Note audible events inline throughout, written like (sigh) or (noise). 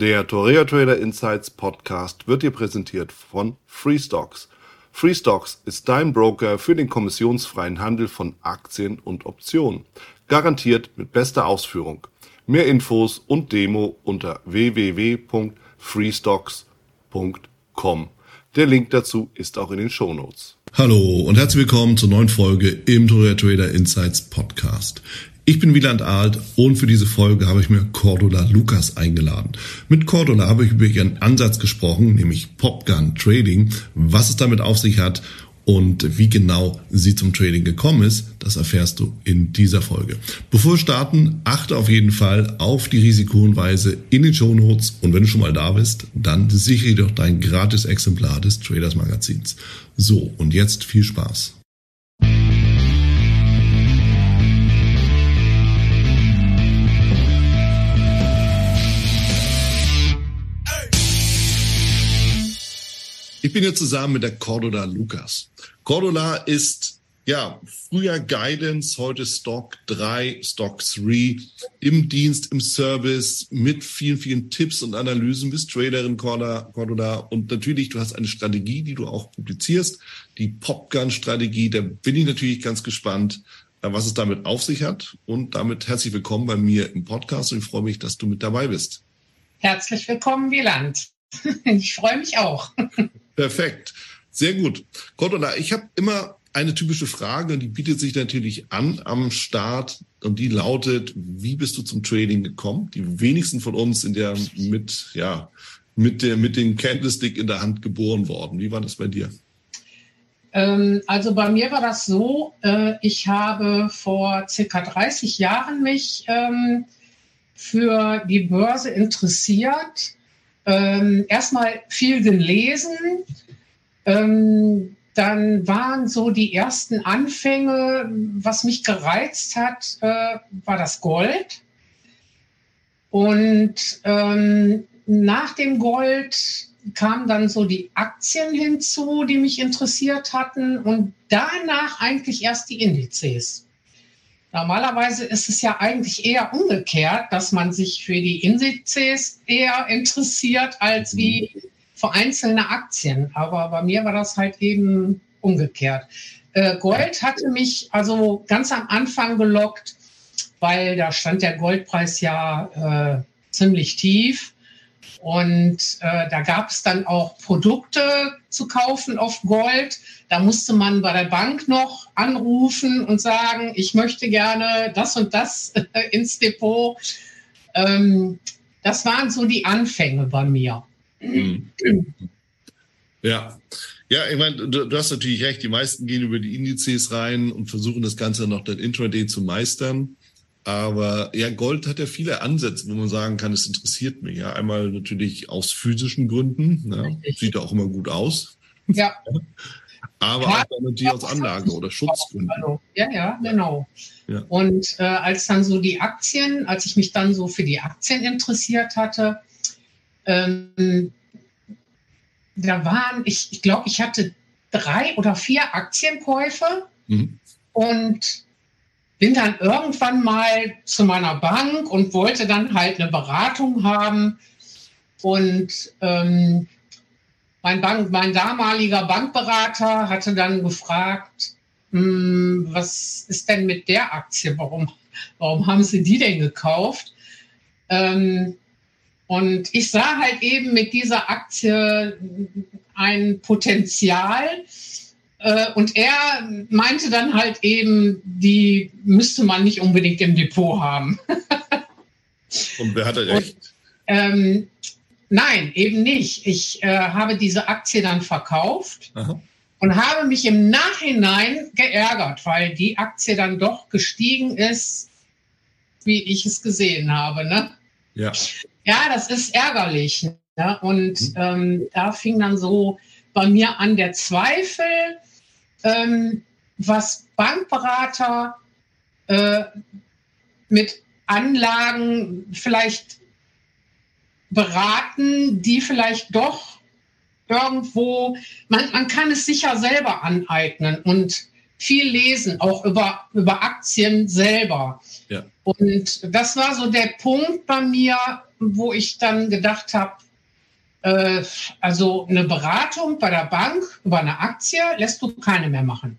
Der Torea Trader Insights Podcast wird dir präsentiert von Freestocks. Freestocks ist dein Broker für den kommissionsfreien Handel von Aktien und Optionen. Garantiert mit bester Ausführung. Mehr Infos und Demo unter www.freestocks.com. Der Link dazu ist auch in den Show Notes. Hallo und herzlich willkommen zur neuen Folge im Torea Trader Insights Podcast. Ich bin Wieland Alt und für diese Folge habe ich mir Cordula Lukas eingeladen. Mit Cordula habe ich über ihren Ansatz gesprochen, nämlich Popgun Trading, was es damit auf sich hat und wie genau sie zum Trading gekommen ist, das erfährst du in dieser Folge. Bevor wir starten, achte auf jeden Fall auf die Risikohinweise in den Show Notes und wenn du schon mal da bist, dann sichere dir doch dein gratis Exemplar des Traders Magazins. So, und jetzt viel Spaß. Ich bin hier zusammen mit der Cordula Lukas. Cordula ist ja früher Guidance, heute Stock 3, Stock 3 im Dienst, im Service mit vielen, vielen Tipps und Analysen. Bist Traderin, Cordula. Und natürlich, du hast eine Strategie, die du auch publizierst, die Popgun-Strategie. Da bin ich natürlich ganz gespannt, äh, was es damit auf sich hat. Und damit herzlich willkommen bei mir im Podcast und ich freue mich, dass du mit dabei bist. Herzlich willkommen, Wieland. (laughs) Ich freue mich auch. (laughs) Perfekt. Sehr gut. Cordula, ich habe immer eine typische Frage, die bietet sich natürlich an am Start und die lautet, wie bist du zum Trading gekommen? Die wenigsten von uns sind ja mit, ja, mit, der, mit dem Candlestick in der Hand geboren worden. Wie war das bei dir? Ähm, also bei mir war das so, äh, ich habe vor circa 30 Jahren mich ähm, für die Börse interessiert ähm, erstmal viel gelesen. Ähm, dann waren so die ersten Anfänge, was mich gereizt hat, äh, war das Gold. Und ähm, nach dem Gold kamen dann so die Aktien hinzu, die mich interessiert hatten und danach eigentlich erst die Indizes. Normalerweise ist es ja eigentlich eher umgekehrt, dass man sich für die Indizes eher interessiert als wie für einzelne Aktien. Aber bei mir war das halt eben umgekehrt. Äh, Gold hatte mich also ganz am Anfang gelockt, weil da stand der Goldpreis ja äh, ziemlich tief. Und äh, da gab es dann auch Produkte zu kaufen auf Gold. Da musste man bei der Bank noch anrufen und sagen, ich möchte gerne das und das äh, ins Depot. Ähm, das waren so die Anfänge bei mir. Mhm. Ja. Ja, ich meine, du, du, hast natürlich recht. Die meisten gehen über die Indizes rein und versuchen das Ganze noch dann Intraday zu meistern. Aber ja, Gold hat ja viele Ansätze, wo man sagen kann, es interessiert mich. Ja, einmal natürlich aus physischen Gründen. Ja, sieht ja auch immer gut aus. Ja. (laughs) Aber ja, auch natürlich aus Anlage- oder Schutzgründen. Ja, ja, genau. Ja. Und äh, als dann so die Aktien, als ich mich dann so für die Aktien interessiert hatte, ähm, da waren, ich, ich glaube, ich hatte drei oder vier Aktienkäufe mhm. und bin dann irgendwann mal zu meiner Bank und wollte dann halt eine Beratung haben. Und ähm, mein, Bank, mein damaliger Bankberater hatte dann gefragt, hm, was ist denn mit der Aktie? Warum, warum haben Sie die denn gekauft? Ähm, und ich sah halt eben mit dieser Aktie ein Potenzial, und er meinte dann halt eben, die müsste man nicht unbedingt im Depot haben. (laughs) Und wer hat er recht? Ähm, nein, eben nicht. Ich äh, habe diese Aktie dann verkauft Aha. und habe mich im Nachhinein geärgert, weil die Aktie dann doch gestiegen ist, wie ich es gesehen habe. Ne? Ja. ja, das ist ärgerlich. Ne? Und mhm. ähm, da fing dann so bei mir an der Zweifel ähm, was Bankberater äh, mit Anlagen vielleicht beraten, die vielleicht doch irgendwo, man, man kann es sicher selber aneignen und viel lesen, auch über, über Aktien selber. Ja. Und das war so der Punkt bei mir, wo ich dann gedacht habe, äh, also eine Beratung bei der Bank über eine Aktie lässt du keine mehr machen.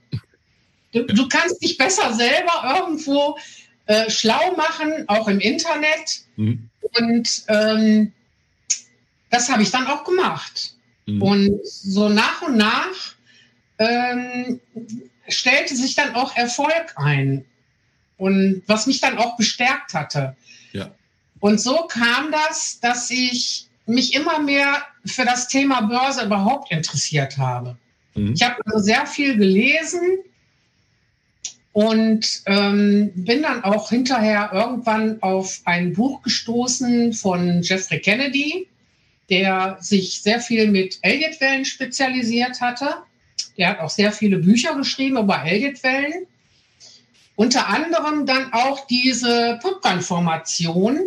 Du, du kannst dich besser selber irgendwo äh, schlau machen, auch im Internet. Mhm. Und ähm, das habe ich dann auch gemacht. Mhm. Und so nach und nach ähm, stellte sich dann auch Erfolg ein. Und was mich dann auch bestärkt hatte. Ja. Und so kam das, dass ich mich immer mehr für das Thema Börse überhaupt interessiert habe. Mhm. Ich habe also sehr viel gelesen und ähm, bin dann auch hinterher irgendwann auf ein Buch gestoßen von Jeffrey Kennedy, der sich sehr viel mit Elliott-Wellen spezialisiert hatte. Der hat auch sehr viele Bücher geschrieben über Elliott-Wellen. Unter anderem dann auch diese Popcorn-Formation,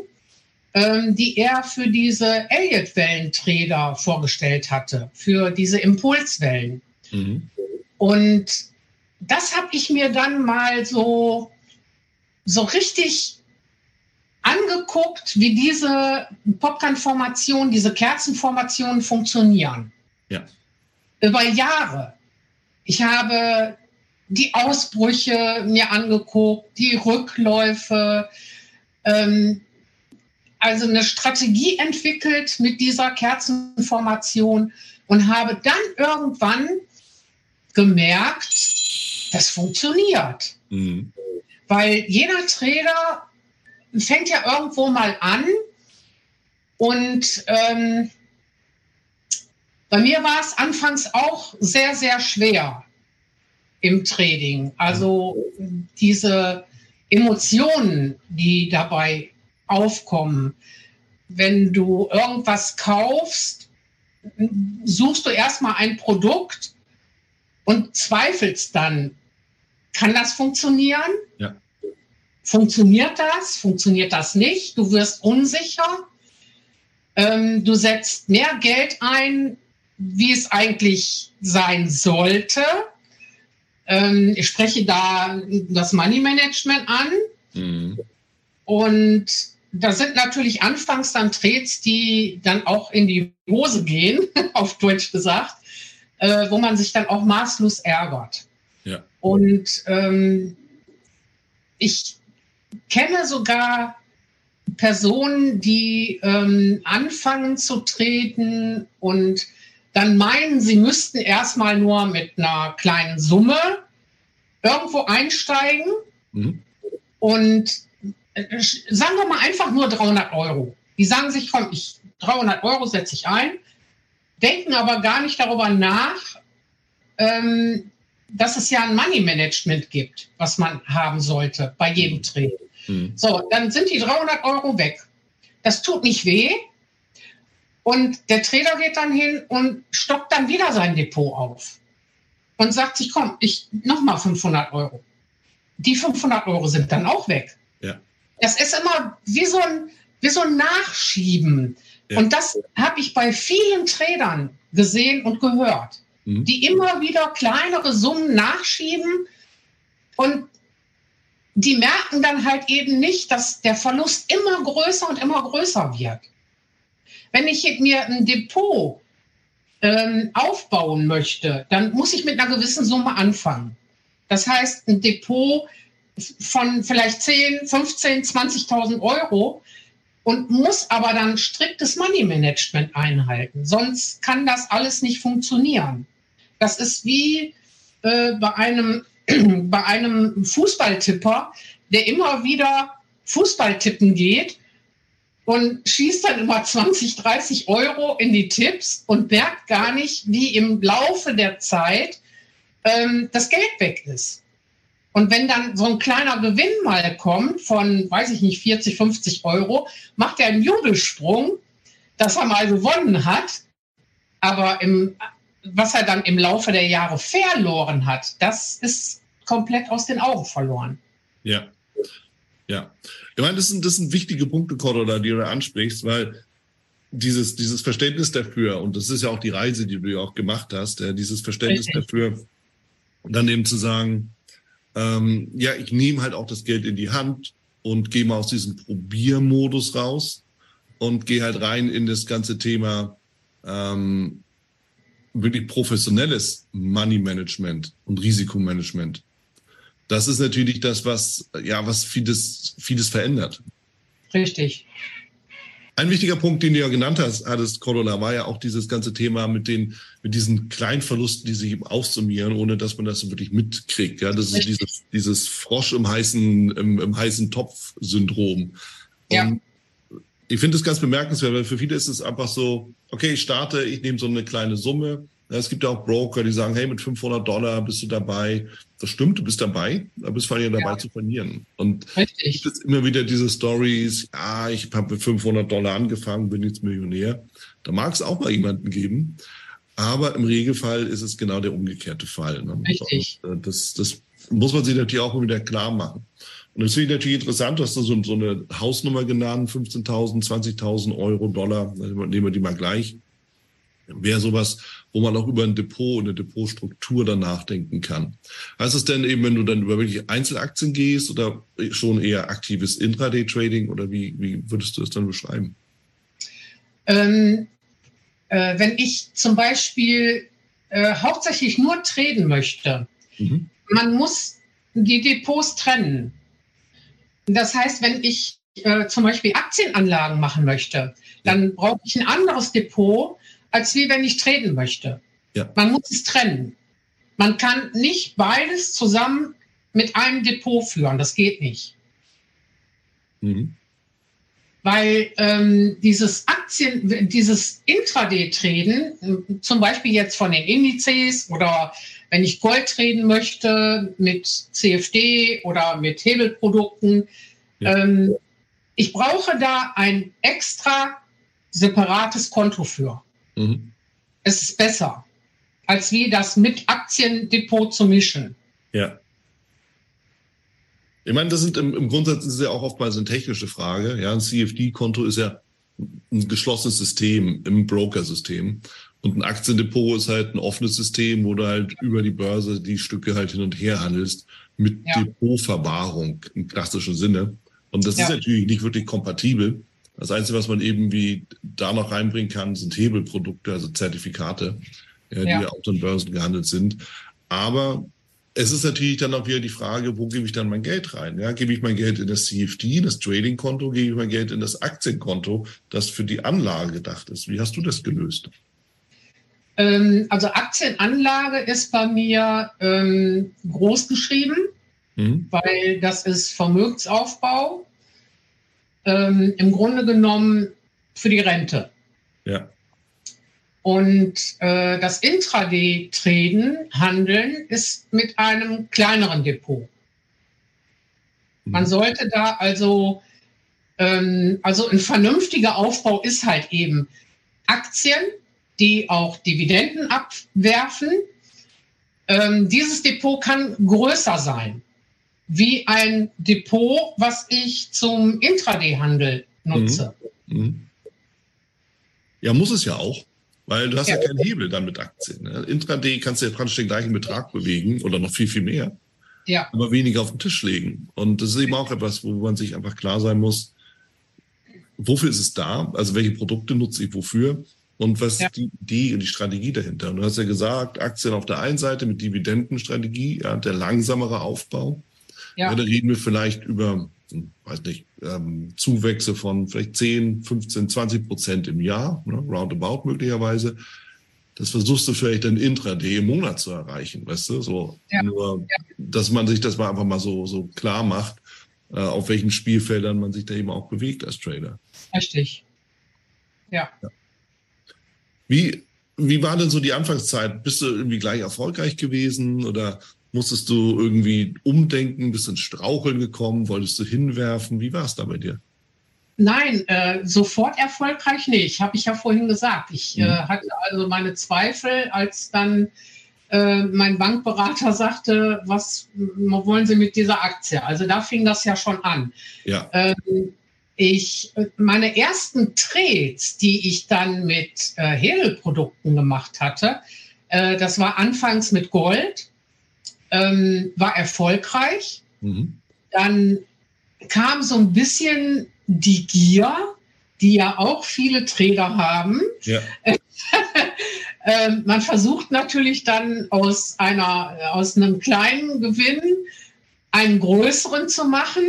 die er für diese Elliott-Wellenträger vorgestellt hatte, für diese Impulswellen. Mhm. Und das habe ich mir dann mal so, so richtig angeguckt, wie diese Popcorn-Formationen, diese Kerzenformationen funktionieren. Ja. Über Jahre. Ich habe die Ausbrüche mir angeguckt, die Rückläufe, ähm, also eine Strategie entwickelt mit dieser Kerzenformation und habe dann irgendwann gemerkt, das funktioniert. Mhm. Weil jeder Trader fängt ja irgendwo mal an und ähm, bei mir war es anfangs auch sehr, sehr schwer im Trading. Also diese Emotionen, die dabei aufkommen. Wenn du irgendwas kaufst, suchst du erstmal ein Produkt und zweifelst dann, kann das funktionieren? Ja. Funktioniert das? Funktioniert das nicht? Du wirst unsicher. Ähm, du setzt mehr Geld ein, wie es eigentlich sein sollte. Ähm, ich spreche da das Money Management an. Mhm. Und da sind natürlich anfangs dann Trades, die dann auch in die Hose gehen, (laughs) auf Deutsch gesagt, äh, wo man sich dann auch maßlos ärgert. Ja. Und ähm, ich kenne sogar Personen, die ähm, anfangen zu treten und dann meinen, sie müssten erstmal nur mit einer kleinen Summe irgendwo einsteigen. Mhm. Und sagen wir mal einfach nur 300 Euro. Die sagen sich, komm, ich 300 Euro setze ich ein, denken aber gar nicht darüber nach, ähm, dass es ja ein Money Management gibt, was man haben sollte bei jedem mhm. Trade. Mhm. So, dann sind die 300 Euro weg. Das tut nicht weh. Und der Trader geht dann hin und stockt dann wieder sein Depot auf und sagt sich, komm, ich nochmal 500 Euro. Die 500 Euro sind dann auch weg. Das ist immer wie so ein, wie so ein Nachschieben. Ja. Und das habe ich bei vielen Tradern gesehen und gehört mhm. die immer wieder kleinere Summen nachschieben und die merken dann halt eben nicht, dass der Verlust immer größer und immer größer wird. Wenn ich mir ein Depot ähm, aufbauen möchte, dann muss ich mit einer gewissen Summe anfangen. Das heißt, ein Depot von vielleicht 10, 15, 20.000 Euro und muss aber dann striktes Money Management einhalten. Sonst kann das alles nicht funktionieren. Das ist wie äh, bei, einem, (clears throat) bei einem Fußballtipper, der immer wieder Fußball tippen geht und schießt dann immer 20, 30 Euro in die Tipps und merkt gar nicht, wie im Laufe der Zeit ähm, das Geld weg ist. Und wenn dann so ein kleiner Gewinn mal kommt von, weiß ich nicht, 40, 50 Euro, macht er einen Jubelsprung, dass er mal gewonnen hat. Aber im was er dann im Laufe der Jahre verloren hat, das ist komplett aus den Augen verloren. Ja. Ja. Ich meine, das sind, das sind wichtige Punkte, Cordula, die du ansprichst, weil dieses, dieses Verständnis dafür, und das ist ja auch die Reise, die du ja auch gemacht hast, ja, dieses Verständnis Richtig. dafür, dann eben zu sagen, ähm, ja, ich nehme halt auch das Geld in die Hand und gehe mal aus diesem Probiermodus raus und gehe halt rein in das ganze Thema ähm, wirklich professionelles Money Management und Risikomanagement. Das ist natürlich das, was ja was vieles vieles verändert. Richtig. Ein wichtiger Punkt, den du ja genannt hast, hattest, Cordula, war ja auch dieses ganze Thema mit den, mit diesen Kleinverlusten, die sich eben aufsummieren, ohne dass man das so wirklich mitkriegt. Ja, das ist dieses, dieses Frosch im heißen, im, im heißen Topf-Syndrom. Ja. Ich finde es ganz bemerkenswert, weil für viele ist es einfach so, okay, ich starte, ich nehme so eine kleine Summe, es gibt ja auch Broker, die sagen, hey, mit 500 Dollar bist du dabei. Das stimmt, du bist dabei, aber bist vor allem dabei ja. zu verlieren. Und Richtig. gibt es immer wieder diese Stories, ja, ich habe mit 500 Dollar angefangen, bin jetzt Millionär. Da mag es auch mal jemanden geben. Aber im Regelfall ist es genau der umgekehrte Fall. Ne? Richtig. Und, äh, das, das muss man sich natürlich auch wieder klar machen. Und das finde ich natürlich interessant, du hast da so, so eine Hausnummer genannt, 15.000, 20.000 Euro, Dollar, nehmen wir die mal gleich wäre sowas, wo man auch über ein Depot und eine Depotstruktur dann nachdenken kann. Heißt es denn eben, wenn du dann über wirklich Einzelaktien gehst oder schon eher aktives Intraday-Trading oder wie, wie würdest du es dann beschreiben? Ähm, äh, wenn ich zum Beispiel äh, hauptsächlich nur traden möchte, mhm. man muss die Depots trennen. Das heißt, wenn ich äh, zum Beispiel Aktienanlagen machen möchte, dann brauche ich ein anderes Depot, als wie wenn ich treten möchte. Ja. Man muss es trennen. Man kann nicht beides zusammen mit einem Depot führen. Das geht nicht. Mhm. Weil ähm, dieses Aktien, dieses Intraday-Traden, zum Beispiel jetzt von den Indizes oder wenn ich Gold traden möchte mit CFD oder mit Hebelprodukten, ja. ähm, ich brauche da ein extra separates Konto für. Mhm. Es ist besser, als wie das mit Aktiendepot zu mischen. Ja. Ich meine, das sind im, im Grundsatz ist ja auch oftmals eine technische Frage. Ja, ein CFD-Konto ist ja ein geschlossenes System im Broker-System. Und ein Aktiendepot ist halt ein offenes System, wo du halt über die Börse die Stücke halt hin und her handelst mit ja. Depotverwahrung im klassischen Sinne. Und das ja. ist natürlich nicht wirklich kompatibel. Das Einzige, was man eben wie da noch reinbringen kann, sind Hebelprodukte, also Zertifikate, ja, die ja auf den Börsen gehandelt sind. Aber es ist natürlich dann auch wieder die Frage, wo gebe ich dann mein Geld rein? Ja, gebe ich mein Geld in das CFD, das Trading-Konto, gebe ich mein Geld in das Aktienkonto, das für die Anlage gedacht ist. Wie hast du das gelöst? Ähm, also Aktienanlage ist bei mir ähm, groß geschrieben, mhm. weil das ist Vermögensaufbau ähm, im Grunde genommen für die Rente. Ja. Und äh, das Intraday-Traden, Handeln, ist mit einem kleineren Depot. Man mhm. sollte da also, ähm, also ein vernünftiger Aufbau ist halt eben Aktien, die auch Dividenden abwerfen. Ähm, dieses Depot kann größer sein wie ein Depot, was ich zum Intraday-Handel nutze. Mhm. Mhm. Ja, muss es ja auch, weil du hast ja, ja keinen Hebel dann mit Aktien. Ne? Intraday kannst du ja praktisch den gleichen Betrag bewegen oder noch viel, viel mehr. Ja. Aber weniger auf den Tisch legen. Und das ist eben auch etwas, wo man sich einfach klar sein muss, wofür ist es da? Also welche Produkte nutze ich wofür? Und was ja. ist die Idee und die Strategie dahinter? Und du hast ja gesagt, Aktien auf der einen Seite mit Dividendenstrategie, ja, der langsamere Aufbau. Ja. ja da reden wir vielleicht über, weiß nicht, ähm, Zuwächse von vielleicht 10, 15, 20 Prozent im Jahr, ne, roundabout möglicherweise. Das versuchst du vielleicht dann intraday im Monat zu erreichen, weißt du? So ja. nur, dass man sich das mal einfach mal so, so klar macht, äh, auf welchen Spielfeldern man sich da eben auch bewegt als Trader. Richtig. Ja. ja. Wie, wie war denn so die Anfangszeit? Bist du irgendwie gleich erfolgreich gewesen oder Musstest du irgendwie umdenken, bist ins Straucheln gekommen, wolltest du hinwerfen? Wie war es da bei dir? Nein, äh, sofort erfolgreich nicht, habe ich ja vorhin gesagt. Ich äh, mhm. äh, hatte also meine Zweifel, als dann äh, mein Bankberater sagte, was wollen Sie mit dieser Aktie? Also da fing das ja schon an. Ja. Ähm, ich, meine ersten Trades, die ich dann mit äh, Hebelprodukten gemacht hatte, äh, das war anfangs mit Gold ähm, war erfolgreich. Mhm. Dann kam so ein bisschen die Gier, die ja auch viele Trader haben. Ja. (laughs) Ähm, man versucht natürlich dann aus einer, aus einem kleinen Gewinn einen größeren zu machen,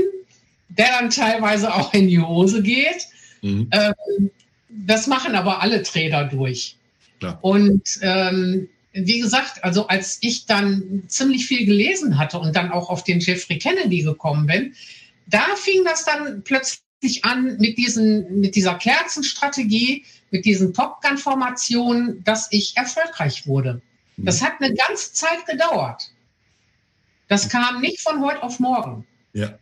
der dann teilweise auch in die Hose geht. Mhm. Ähm, das machen aber alle Trader durch. Klar. Und ähm, wie gesagt, also als ich dann ziemlich viel gelesen hatte und dann auch auf den Jeffrey Kennedy gekommen bin, da fing das dann plötzlich an mit, diesen, mit dieser Kerzenstrategie, mit diesen Top Gun-Formationen, dass ich erfolgreich wurde. Mhm. Das hat eine ganze Zeit gedauert. Das kam nicht von heute auf morgen. Ja.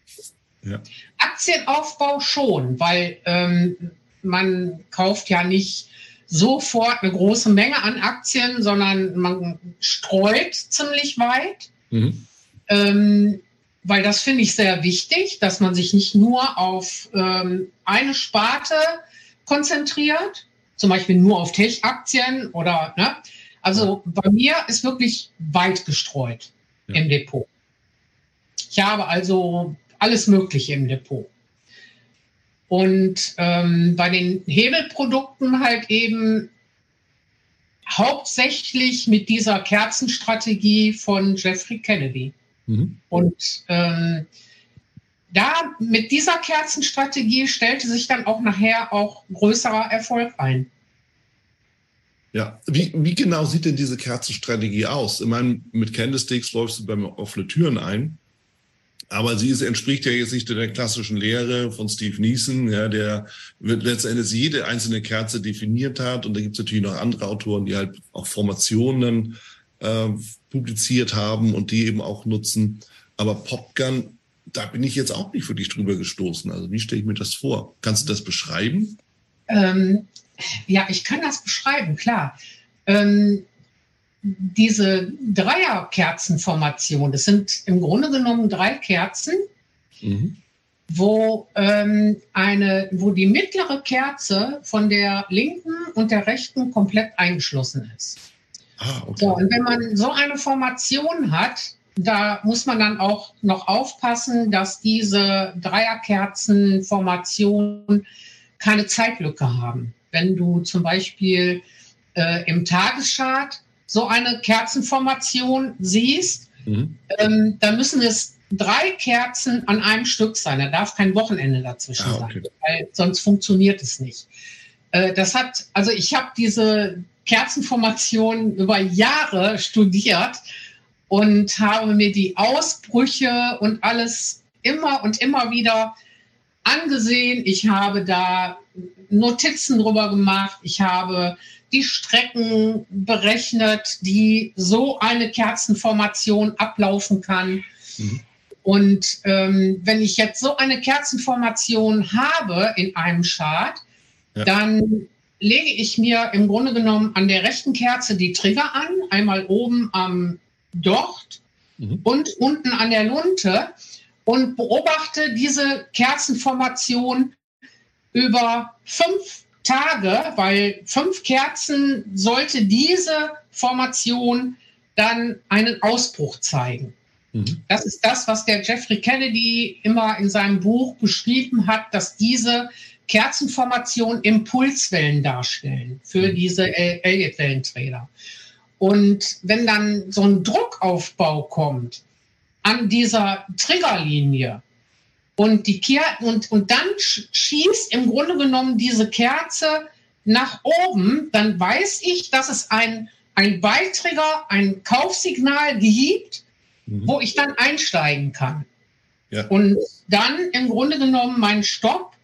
ja. Aktienaufbau schon, weil ähm, man kauft ja nicht sofort eine große Menge an Aktien, sondern man streut ziemlich weit. Mhm. Ähm, weil das finde ich sehr wichtig, dass man sich nicht nur auf ähm, eine Sparte konzentriert, zum Beispiel nur auf Tech-Aktien oder, ne? Also bei mir ist wirklich weit gestreut ja. im Depot. Ich habe also alles Mögliche im Depot. Und ähm, bei den Hebelprodukten halt eben hauptsächlich mit dieser Kerzenstrategie von Jeffrey Kennedy. Mhm. Und ähm, da mit dieser Kerzenstrategie stellte sich dann auch nachher auch größerer Erfolg ein. Ja, wie, wie genau sieht denn diese Kerzenstrategie aus? Ich meine, mit Candlesticks läufst du beim offene Türen ein. Aber sie ist, entspricht ja jetzt nicht der klassischen Lehre von Steve Neeson, ja, der letztendlich jede einzelne Kerze definiert hat. Und da gibt es natürlich noch andere Autoren, die halt auch Formationen äh, publiziert haben und die eben auch nutzen. Aber Popgun, da bin ich jetzt auch nicht wirklich drüber gestoßen. Also wie stelle ich mir das vor? Kannst du das beschreiben? Ähm, ja, ich kann das beschreiben, klar. Ähm, diese Dreierkerzenformation, das sind im Grunde genommen drei Kerzen, mhm. wo, ähm, eine, wo die mittlere Kerze von der linken und der rechten komplett eingeschlossen ist. Ah, okay. so, und wenn man so eine Formation hat, da muss man dann auch noch aufpassen, dass diese Dreierkerzenformation keine Zeitlücke haben. Wenn du zum Beispiel äh, im Tageschart so eine Kerzenformation siehst, mhm. ähm, dann müssen es drei Kerzen an einem Stück sein. Da darf kein Wochenende dazwischen ah, okay. sein, weil sonst funktioniert es nicht. Äh, das hat, also ich habe diese Kerzenformation über Jahre studiert und habe mir die Ausbrüche und alles immer und immer wieder angesehen. Ich habe da Notizen drüber gemacht. Ich habe die Strecken berechnet, die so eine Kerzenformation ablaufen kann. Mhm. Und ähm, wenn ich jetzt so eine Kerzenformation habe in einem Chart, ja. dann lege ich mir im Grunde genommen an der rechten Kerze die Trigger an, einmal oben am Docht mhm. und unten an der Lunte und beobachte diese Kerzenformation über fünf Tage, weil fünf Kerzen sollte diese Formation dann einen Ausbruch zeigen. Mhm. Das ist das, was der Jeffrey Kennedy immer in seinem Buch beschrieben hat, dass diese Kerzenformation Impulswellen darstellen für mhm. diese Elliott-Wellentrader. Und wenn dann so ein Druckaufbau kommt an dieser Triggerlinie, und, die Ker und, und dann schießt im Grunde genommen diese Kerze nach oben, dann weiß ich, dass es ein, ein Beiträger, ein Kaufsignal gibt, mhm. wo ich dann einsteigen kann. Ja. Und dann im Grunde genommen meinen Stopp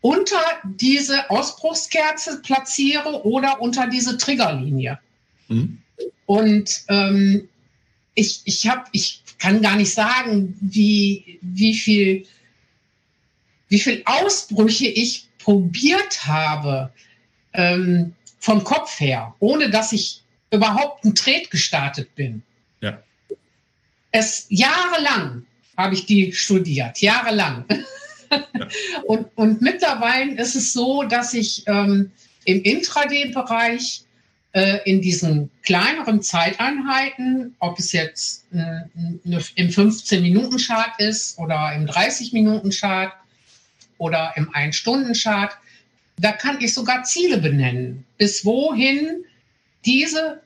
unter diese Ausbruchskerze platziere oder unter diese Triggerlinie. Mhm. Und ähm, ich, ich, hab, ich kann gar nicht sagen, wie, wie viel wie viele Ausbrüche ich probiert habe ähm, vom Kopf her, ohne dass ich überhaupt einen Tret gestartet bin. Ja. Es jahrelang habe ich die studiert, jahrelang. Ja. (laughs) und, und mittlerweile ist es so, dass ich ähm, im Intraday-Bereich äh, in diesen kleineren Zeiteinheiten, ob es jetzt äh, im 15-Minuten-Chart ist oder im 30-Minuten-Chart oder im Ein-Stunden-Chart, da kann ich sogar Ziele benennen, bis wohin diese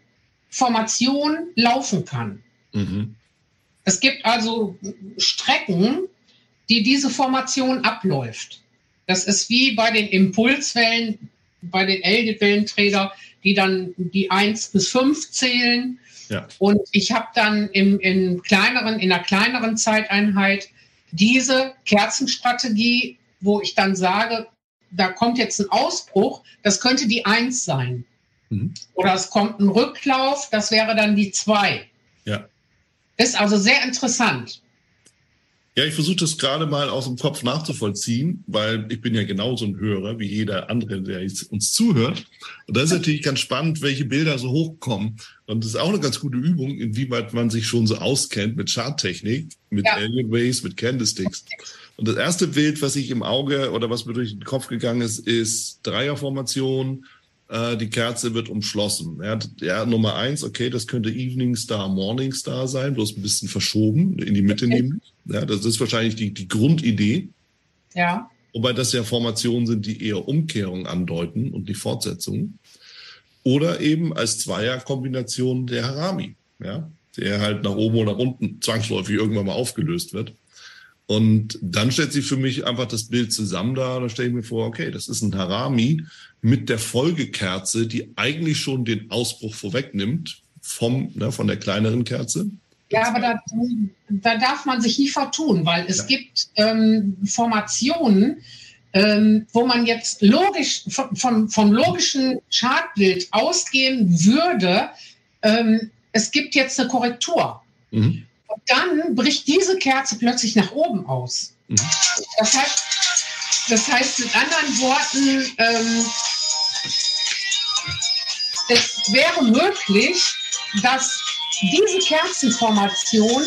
Formation laufen kann. Mhm. Es gibt also Strecken, die diese Formation abläuft. Das ist wie bei den Impulswellen, bei den Elgit-Wellenträger, die dann die 1 bis 5 zählen. Ja. Und ich habe dann im, in, kleineren, in einer kleineren Zeiteinheit diese Kerzenstrategie, wo ich dann sage, da kommt jetzt ein Ausbruch, das könnte die 1 sein. Mhm. Oder es kommt ein Rücklauf, das wäre dann die 2. Ja. Ist also sehr interessant. Ja, ich versuche das gerade mal aus dem Kopf nachzuvollziehen, weil ich bin ja genauso ein Hörer wie jeder andere, der uns zuhört. Und da ist natürlich ganz spannend, welche Bilder so hochkommen. Und das ist auch eine ganz gute Übung, inwieweit man sich schon so auskennt mit Charttechnik, mit ja. Alien Ways, mit Candlesticks. Und das erste Bild, was ich im Auge oder was mir durch den Kopf gegangen ist, ist Dreierformation, äh, die Kerze wird umschlossen. Ja, ja, Nummer eins, okay, das könnte Evening Star, Morning Star sein, bloß ein bisschen verschoben, in die Mitte okay. nehmen. Ja, das ist wahrscheinlich die, die Grundidee. Ja. Wobei das ja Formationen sind, die eher Umkehrung andeuten und die Fortsetzung. Oder eben als Zweierkombination der Harami, ja, der halt nach oben oder nach unten zwangsläufig irgendwann mal aufgelöst wird. Und dann stellt sich für mich einfach das Bild zusammen da. Da stelle ich mir vor, okay, das ist ein Harami mit der Folgekerze, die eigentlich schon den Ausbruch vorwegnimmt vom, ne, von der kleineren Kerze. Ja, aber da, da darf man sich nie vertun, weil es ja. gibt ähm, Formationen, ähm, wo man jetzt logisch vom, vom, vom logischen Chartbild ausgehen würde, ähm, es gibt jetzt eine Korrektur. Mhm. Und dann bricht diese Kerze plötzlich nach oben aus. Mhm. Das, heißt, das heißt mit anderen Worten, ähm, es wäre möglich, dass diese Kerzenformation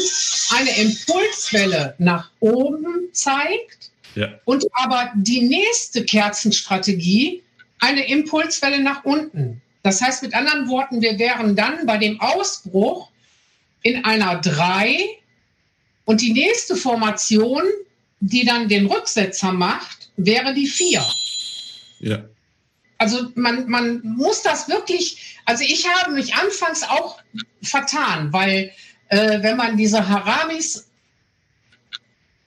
eine Impulswelle nach oben zeigt ja. und aber die nächste Kerzenstrategie eine Impulswelle nach unten. Das heißt mit anderen Worten, wir wären dann bei dem Ausbruch in einer 3 und die nächste Formation, die dann den Rücksetzer macht, wäre die 4. Ja. Also man, man muss das wirklich, also ich habe mich anfangs auch vertan, weil äh, wenn man diese Haramis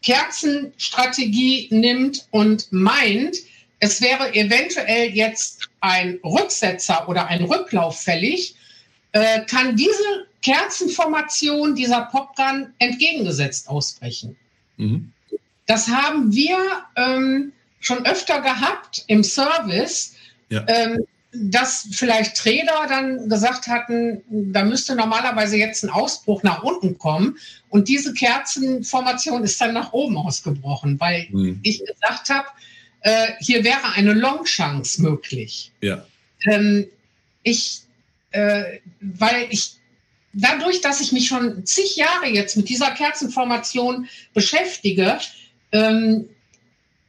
Kerzenstrategie nimmt und meint, es wäre eventuell jetzt ein Rücksetzer oder ein Rücklauf fällig, äh, kann diese Kerzenformation dieser Popgun entgegengesetzt ausbrechen. Mhm. Das haben wir ähm, schon öfter gehabt im Service, ja. ähm, dass vielleicht Trader dann gesagt hatten, da müsste normalerweise jetzt ein Ausbruch nach unten kommen. Und diese Kerzenformation ist dann nach oben ausgebrochen, weil mhm. ich gesagt habe, äh, hier wäre eine Long-Chance möglich. Ja. Ähm, ich, äh, weil ich dadurch, dass ich mich schon zig Jahre jetzt mit dieser Kerzenformation beschäftige, ähm,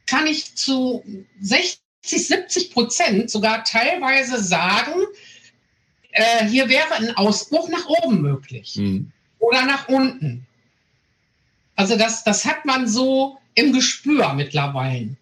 kann ich zu 60, 70 Prozent sogar teilweise sagen, äh, hier wäre ein Ausbruch nach oben möglich mhm. oder nach unten. Also das, das hat man so im Gespür mittlerweile.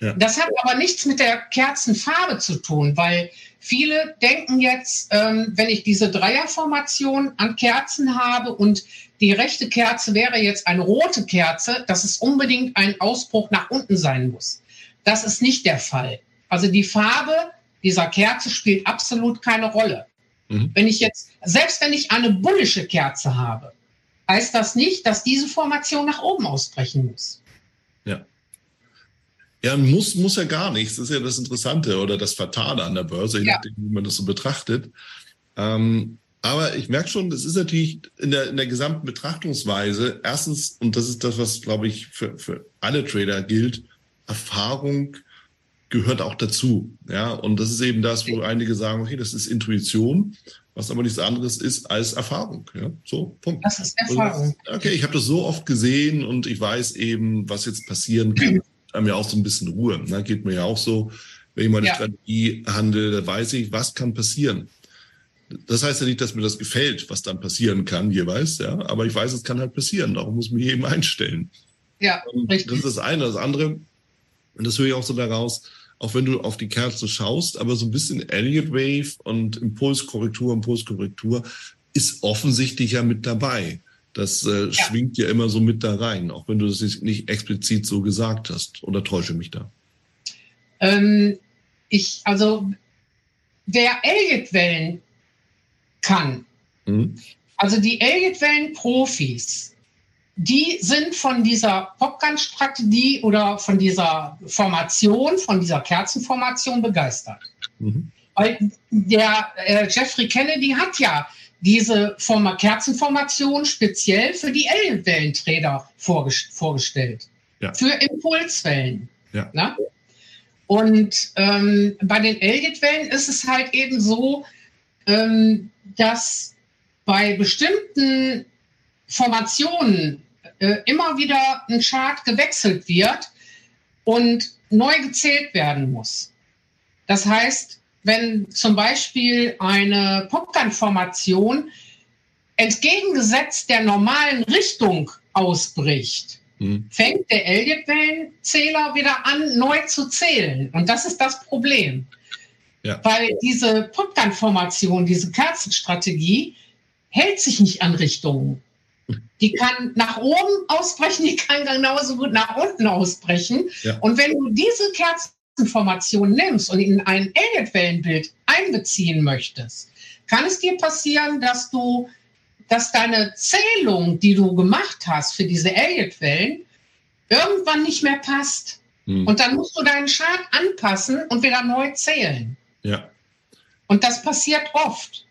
Ja. Das hat aber nichts mit der Kerzenfarbe zu tun, weil viele denken jetzt, ähm, wenn ich diese Dreierformation an Kerzen habe und die rechte Kerze wäre jetzt eine rote Kerze, dass es unbedingt ein Ausbruch nach unten sein muss. Das ist nicht der Fall. Also die Farbe dieser Kerze spielt absolut keine Rolle. Mhm. Wenn ich jetzt, selbst wenn ich eine bullische Kerze habe, heißt das nicht, dass diese Formation nach oben ausbrechen muss. Ja. Muss, muss ja gar nichts. Das ist ja das Interessante oder das Fatale an der Börse, je ja. nachdem, wie man das so betrachtet. Ähm, aber ich merke schon, das ist natürlich in der, in der gesamten Betrachtungsweise, erstens, und das ist das, was, glaube ich, für, für alle Trader gilt, Erfahrung gehört auch dazu. Ja, und das ist eben das, wo einige sagen, okay, das ist Intuition, was aber nichts anderes ist als Erfahrung. Ja, so, Punkt. Das ist Erfahrung. Und, okay, ich habe das so oft gesehen und ich weiß eben, was jetzt passieren (clears throat) kann haben ja auch so ein bisschen Ruhe. Ne? Geht mir ja auch so, wenn ich meine ja. Strategie handle, da weiß ich, was kann passieren. Das heißt ja nicht, dass mir das gefällt, was dann passieren kann jeweils, ja. Aber ich weiß, es kann halt passieren. Darum muss ich mich eben einstellen. Ja, und richtig. Das ist das eine. Das andere, und das höre ich auch so daraus, auch wenn du auf die Kerzen schaust, aber so ein bisschen Elliott Wave und Impulskorrektur, Impulskorrektur ist offensichtlich ja mit dabei. Das äh, ja. schwingt ja immer so mit da rein, auch wenn du das nicht explizit so gesagt hast. Oder täusche mich da? Ähm, ich, also, wer Elliott-Wellen kann, mhm. also die Elliott-Wellen-Profis, die sind von dieser Popgun-Strategie oder von dieser Formation, von dieser Kerzenformation begeistert. Mhm. Weil der äh, Jeffrey Kennedy hat ja diese Form Kerzenformation speziell für die Ellenwellenträder vorgest vorgestellt. Ja. Für Impulswellen. Ja. Ne? Und ähm, bei den Elliott-Wellen ist es halt eben so, ähm, dass bei bestimmten Formationen äh, immer wieder ein Chart gewechselt wird und neu gezählt werden muss. Das heißt, wenn zum Beispiel eine Popgun-Formation entgegengesetzt der normalen Richtung ausbricht, hm. fängt der Elliott-Wellenzähler wieder an, neu zu zählen. Und das ist das Problem. Ja. Weil diese Popgun-Formation, diese Kerzenstrategie, hält sich nicht an Richtungen. Die kann nach oben ausbrechen, die kann genauso gut nach unten ausbrechen. Ja. Und wenn du diese Kerzen Information nimmst und in ein Elliott-Wellenbild einbeziehen möchtest, kann es dir passieren, dass du, dass deine Zählung, die du gemacht hast für diese Elliott-Wellen, irgendwann nicht mehr passt. Hm. Und dann musst du deinen Chart anpassen und wieder neu zählen. Ja. Und das passiert oft.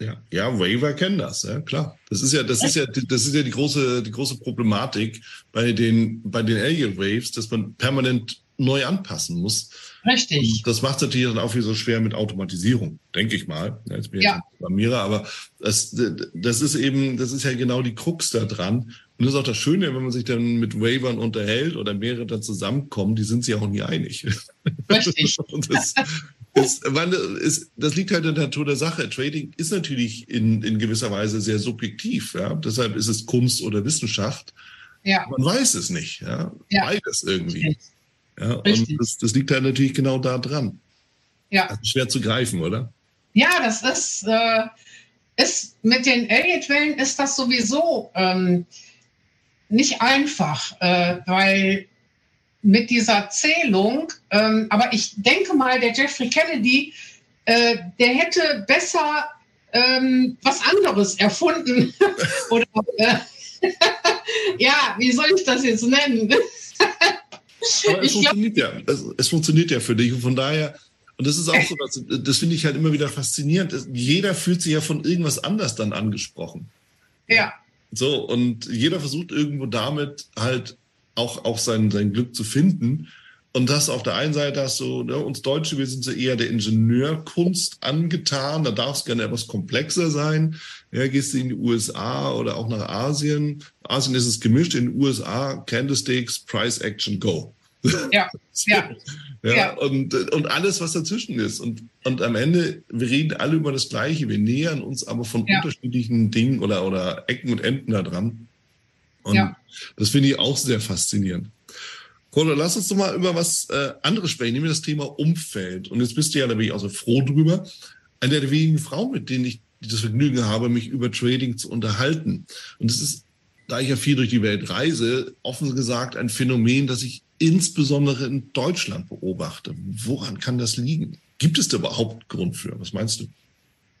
Ja, ja, Waiver kennen das, ja, klar. Das ist ja, das ist ja, das ist ja die große, die große Problematik bei den, bei den Alien Waves, dass man permanent neu anpassen muss. Richtig. Und das macht es natürlich dann auch wieder so schwer mit Automatisierung, denke ich mal. Jetzt bin ich ja. Programmierer, aber das, das ist eben, das ist ja genau die Krux da dran. Und das ist auch das Schöne, wenn man sich dann mit Wavern unterhält oder mehrere dann zusammenkommen, die sind sich auch nie einig. Richtig. (laughs) das, das, ist, das liegt halt in der Natur der Sache. Trading ist natürlich in, in gewisser Weise sehr subjektiv. Ja? Deshalb ist es Kunst oder Wissenschaft. Ja. Man weiß es nicht. Ja? ja. Beides irgendwie. Richtig. Ja, und das, das, liegt halt natürlich genau da dran. Ja. Also schwer zu greifen, oder? Ja, das ist, äh, ist mit den Elliott-Wellen ist das sowieso ähm, nicht einfach, äh, weil mit dieser Zählung, ähm, aber ich denke mal, der Jeffrey Kennedy, äh, der hätte besser ähm, was anderes erfunden. (laughs) Oder äh, (laughs) ja, wie soll ich das jetzt nennen? (laughs) Aber es funktioniert ja. Es, es, funktioniert ja für dich. Und von daher, und das ist auch so, das, das finde ich halt immer wieder faszinierend. Jeder fühlt sich ja von irgendwas anders dann angesprochen. Ja. So, und jeder versucht irgendwo damit halt auch, auch sein, sein Glück zu finden. Und das auf der einen Seite hast du, ne, uns Deutsche, wir sind so eher der Ingenieurkunst angetan, da darf es gerne etwas komplexer sein. Ja, gehst du in die USA oder auch nach Asien. Asien ist es gemischt, in den USA Candlesticks, Price Action, Go. Ja, ja. (laughs) ja, ja. Und, und alles, was dazwischen ist. Und, und am Ende, wir reden alle über das Gleiche, wir nähern uns aber von ja. unterschiedlichen Dingen oder, oder Ecken und Enden da dran. Und ja. das finde ich auch sehr faszinierend. Kono, lass uns doch mal über was äh, anderes sprechen, nämlich das Thema Umfeld. Und jetzt bist du ja, da bin ich auch so froh drüber, eine der wenigen Frauen, mit denen ich das Vergnügen habe, mich über Trading zu unterhalten. Und es ist, da ich ja viel durch die Welt reise, offen gesagt ein Phänomen, das ich insbesondere in Deutschland beobachte. Woran kann das liegen? Gibt es da überhaupt Grund für? Was meinst du?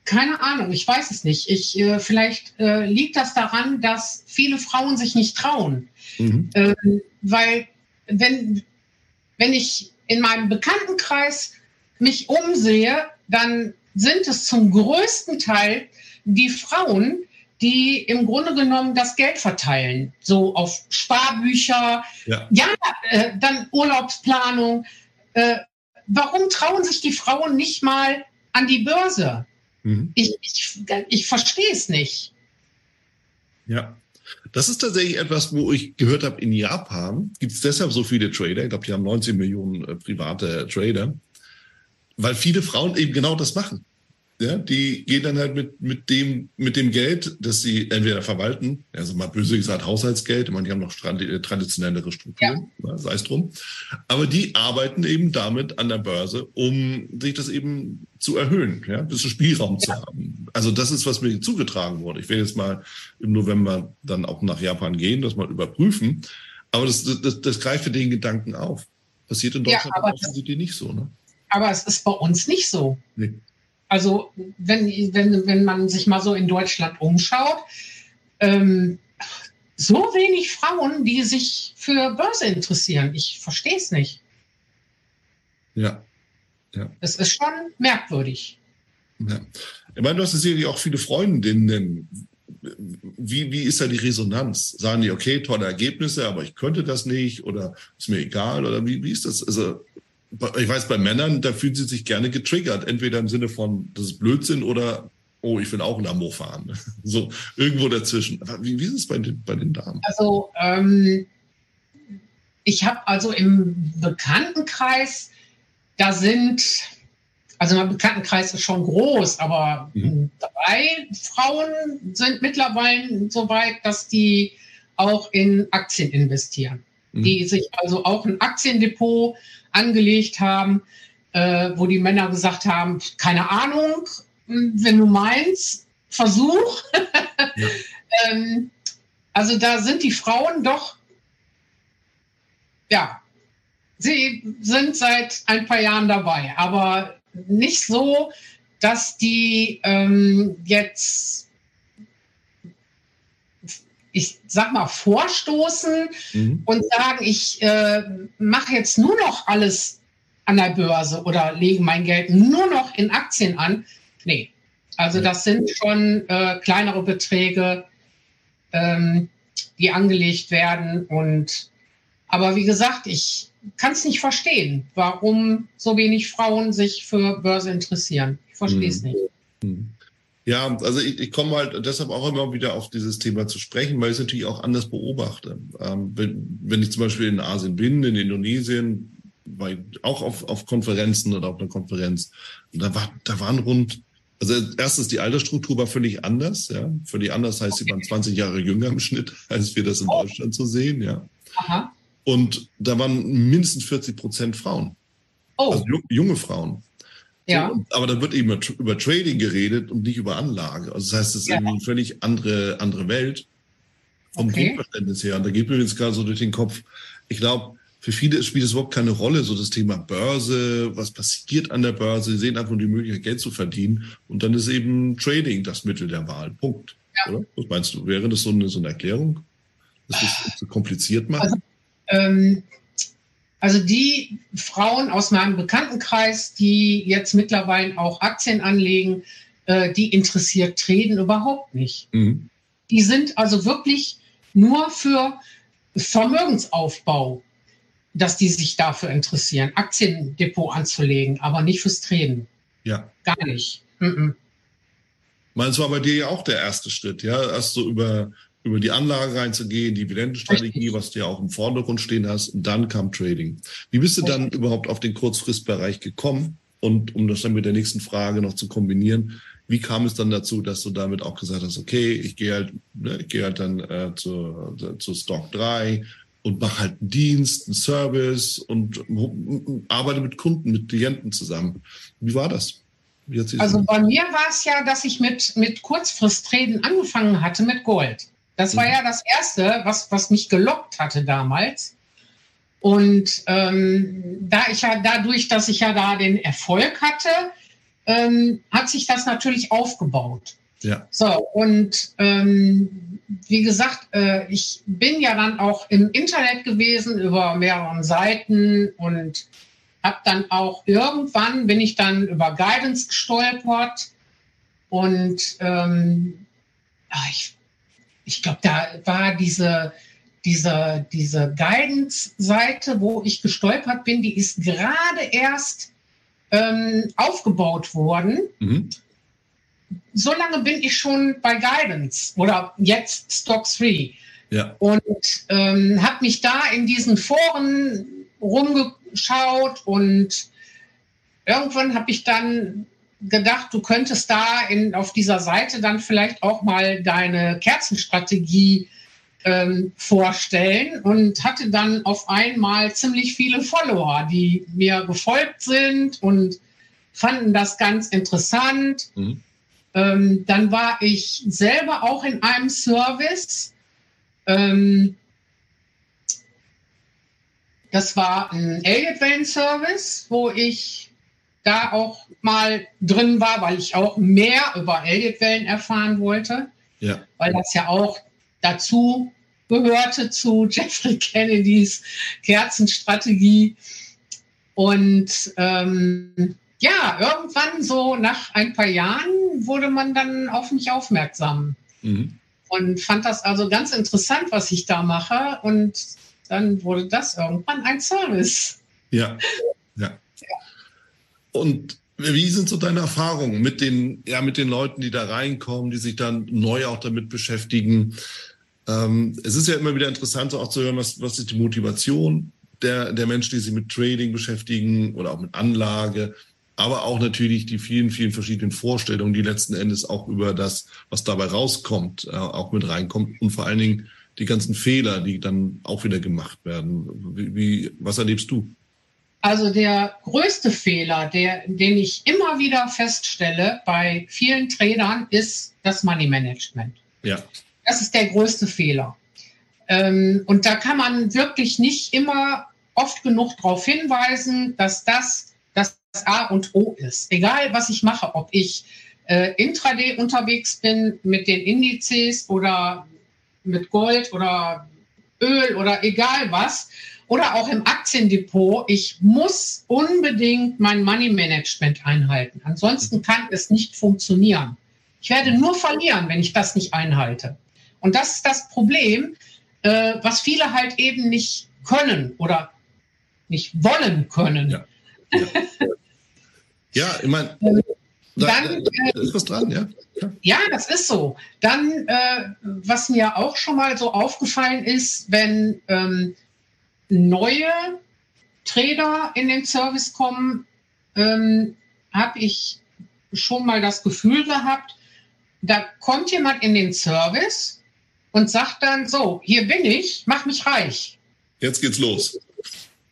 Keine Ahnung, ich weiß es nicht. Ich, äh, vielleicht äh, liegt das daran, dass viele Frauen sich nicht trauen. Mhm. Ähm, weil wenn, wenn ich in meinem Bekanntenkreis mich umsehe, dann sind es zum größten Teil die Frauen, die im Grunde genommen das Geld verteilen, so auf Sparbücher, ja, ja äh, dann Urlaubsplanung. Äh, warum trauen sich die Frauen nicht mal an die Börse? Mhm. Ich, ich, ich verstehe es nicht. Ja. Das ist tatsächlich etwas, wo ich gehört habe, in Japan gibt es deshalb so viele Trader. Ich glaube, die haben 19 Millionen äh, private Trader, weil viele Frauen eben genau das machen. Ja, die gehen dann halt mit, mit, dem, mit dem Geld, das sie entweder verwalten, also mal böse gesagt Haushaltsgeld, ich meine, die haben noch äh, traditionellere Strukturen, ja. Ne, sei es drum, aber die arbeiten eben damit an der Börse, um sich das eben zu erhöhen, ja, ein bisschen Spielraum ja. zu haben. Also das ist, was mir zugetragen wurde. Ich werde jetzt mal im November dann auch nach Japan gehen, das mal überprüfen, aber das, das, das greift für den Gedanken auf. Passiert in Deutschland ja, offensichtlich nicht so, ne? Aber es ist bei uns nicht so. Nee. Also wenn, wenn, wenn man sich mal so in Deutschland umschaut, ähm, so wenig Frauen, die sich für Börse interessieren. Ich verstehe es nicht. Ja. ja. Das ist schon merkwürdig. Ja. Ich meine, du hast sicherlich auch viele Freundinnen. Wie, wie ist da die Resonanz? Sagen die, okay, tolle Ergebnisse, aber ich könnte das nicht oder ist mir egal oder wie, wie ist das? Also ich weiß, bei Männern, da fühlen sie sich gerne getriggert. Entweder im Sinne von, das ist Blödsinn oder, oh, ich will auch ein Lambo fahren. (laughs) So, irgendwo dazwischen. Wie, wie ist es bei den, bei den Damen? Also, ähm, ich habe also im Bekanntenkreis, da sind, also mein Bekanntenkreis ist schon groß, aber mhm. drei Frauen sind mittlerweile so weit, dass die auch in Aktien investieren. Mhm. Die sich also auch ein Aktiendepot angelegt haben, äh, wo die Männer gesagt haben, keine Ahnung, wenn du meinst, Versuch. Ja. (laughs) ähm, also da sind die Frauen doch, ja, sie sind seit ein paar Jahren dabei, aber nicht so, dass die ähm, jetzt ich sag mal, vorstoßen mhm. und sagen, ich äh, mache jetzt nur noch alles an der Börse oder lege mein Geld nur noch in Aktien an. Nee, also das sind schon äh, kleinere Beträge, ähm, die angelegt werden. Und aber wie gesagt, ich kann es nicht verstehen, warum so wenig Frauen sich für Börse interessieren. Ich verstehe es mhm. nicht. Mhm. Ja, also ich, ich komme halt deshalb auch immer wieder auf dieses Thema zu sprechen, weil ich es natürlich auch anders beobachte. Ähm, wenn, wenn ich zum Beispiel in Asien bin, in Indonesien, ich auch auf, auf Konferenzen oder auf einer Konferenz, da, war, da waren rund, also erstens die Altersstruktur war völlig anders, ja, völlig anders heißt, sie waren 20 Jahre jünger im Schnitt, (laughs) als wir das in oh. Deutschland so sehen, ja. Aha. Und da waren mindestens 40 Prozent Frauen. Oh. Also junge Frauen. Ja. So, aber da wird eben über Trading geredet und nicht über Anlage. Also das heißt, es ist ja. eine völlig andere, andere Welt vom okay. Grundverständnis her. Und da geht mir jetzt gerade so durch den Kopf. Ich glaube, für viele spielt es überhaupt keine Rolle, so das Thema Börse, was passiert an der Börse. Sie sehen einfach nur die Möglichkeit, Geld zu verdienen. Und dann ist eben Trading das Mittel der Wahl. Punkt. Ja. Oder? Was meinst du? Wäre das so eine, so eine Erklärung? Dass das so kompliziert macht? Also, ähm, also die Frauen aus meinem Bekanntenkreis, die jetzt mittlerweile auch Aktien anlegen, äh, die interessiert Treten überhaupt nicht. Mhm. Die sind also wirklich nur für Vermögensaufbau, dass die sich dafür interessieren, Aktiendepot anzulegen, aber nicht fürs Treten. Ja. Gar nicht. Mhm. Meinst du war bei dir ja auch der erste Schritt, ja? Erst so über über die Anlage reinzugehen, Dividendenstrategie, was du ja auch im Vordergrund stehen hast, und dann kam Trading. Wie bist du dann überhaupt auf den Kurzfristbereich gekommen? Und um das dann mit der nächsten Frage noch zu kombinieren, wie kam es dann dazu, dass du damit auch gesagt hast, okay, ich gehe halt, ne, ich gehe halt dann äh, zu, zu Stock 3 und mache halt einen Dienst, einen Service und arbeite mit Kunden, mit Klienten zusammen. Wie war das? Wie also bei mir war es ja, dass ich mit, mit Kurzfristtreden angefangen hatte mit Gold. Das war mhm. ja das Erste, was, was mich gelockt hatte damals. Und ähm, da ich ja dadurch, dass ich ja da den Erfolg hatte, ähm, hat sich das natürlich aufgebaut. Ja. So, und ähm, wie gesagt, äh, ich bin ja dann auch im Internet gewesen über mehreren Seiten und habe dann auch irgendwann bin ich dann über Guidance gestolpert und ähm, ich ich glaube, da war diese, diese, diese Guidance-Seite, wo ich gestolpert bin, die ist gerade erst ähm, aufgebaut worden. Mhm. So lange bin ich schon bei Guidance oder jetzt Stock 3. Ja. Und ähm, habe mich da in diesen Foren rumgeschaut und irgendwann habe ich dann gedacht, du könntest da in, auf dieser Seite dann vielleicht auch mal deine Kerzenstrategie ähm, vorstellen und hatte dann auf einmal ziemlich viele Follower, die mir gefolgt sind und fanden das ganz interessant. Mhm. Ähm, dann war ich selber auch in einem Service. Ähm, das war ein Elliott-Wellen-Service, wo ich da auch mal drin war, weil ich auch mehr über Elliott-Wellen erfahren wollte. Ja. Weil das ja auch dazu gehörte zu (laughs) Jeffrey Kennedys Kerzenstrategie. Und ähm, ja, irgendwann so nach ein paar Jahren wurde man dann auf mich aufmerksam mhm. und fand das also ganz interessant, was ich da mache. Und dann wurde das irgendwann ein Service. Ja. (laughs) Und wie sind so deine Erfahrungen mit den, ja, mit den Leuten, die da reinkommen, die sich dann neu auch damit beschäftigen? Ähm, es ist ja immer wieder interessant, auch zu hören, was, was ist die Motivation der, der Menschen, die sich mit Trading beschäftigen oder auch mit Anlage, aber auch natürlich die vielen, vielen verschiedenen Vorstellungen, die letzten Endes auch über das, was dabei rauskommt, äh, auch mit reinkommt und vor allen Dingen die ganzen Fehler, die dann auch wieder gemacht werden. Wie, wie was erlebst du? Also der größte Fehler, der, den ich immer wieder feststelle bei vielen Tradern, ist das Money Management. Ja. Das ist der größte Fehler. Ähm, und da kann man wirklich nicht immer oft genug darauf hinweisen, dass das das A und O ist. Egal, was ich mache, ob ich äh, intraday unterwegs bin mit den Indizes oder mit Gold oder Öl oder egal was oder auch im Aktiendepot, ich muss unbedingt mein Money Management einhalten. Ansonsten kann es nicht funktionieren. Ich werde nur verlieren, wenn ich das nicht einhalte. Und das ist das Problem, äh, was viele halt eben nicht können oder nicht wollen können. Ja, ja. ja ich meine, da, äh, ist was dran, ja. Ja, das ist so. Dann, äh, was mir auch schon mal so aufgefallen ist, wenn ähm, neue Trader in den Service kommen, ähm, habe ich schon mal das Gefühl gehabt, da kommt jemand in den Service und sagt dann so, hier bin ich, mach mich reich. Jetzt geht's los.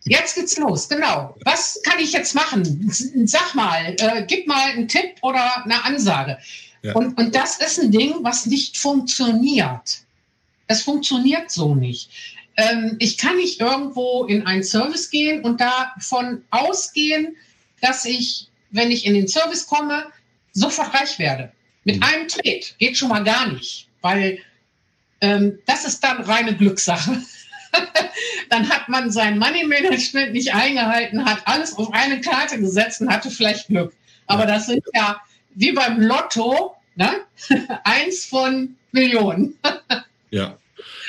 Jetzt geht's los, genau. Was kann ich jetzt machen? Sag mal, äh, gib mal einen Tipp oder eine Ansage. Ja. Und, und das ist ein Ding, was nicht funktioniert. Es funktioniert so nicht. Ähm, ich kann nicht irgendwo in einen Service gehen und davon ausgehen, dass ich, wenn ich in den Service komme, sofort reich werde. Mit mhm. einem Trade geht schon mal gar nicht, weil ähm, das ist dann reine Glückssache. (laughs) dann hat man sein Money Management nicht eingehalten, hat alles auf eine Karte gesetzt und hatte vielleicht Glück. Aber das sind ja wie beim Lotto, ne? (laughs) eins von Millionen. (laughs) ja.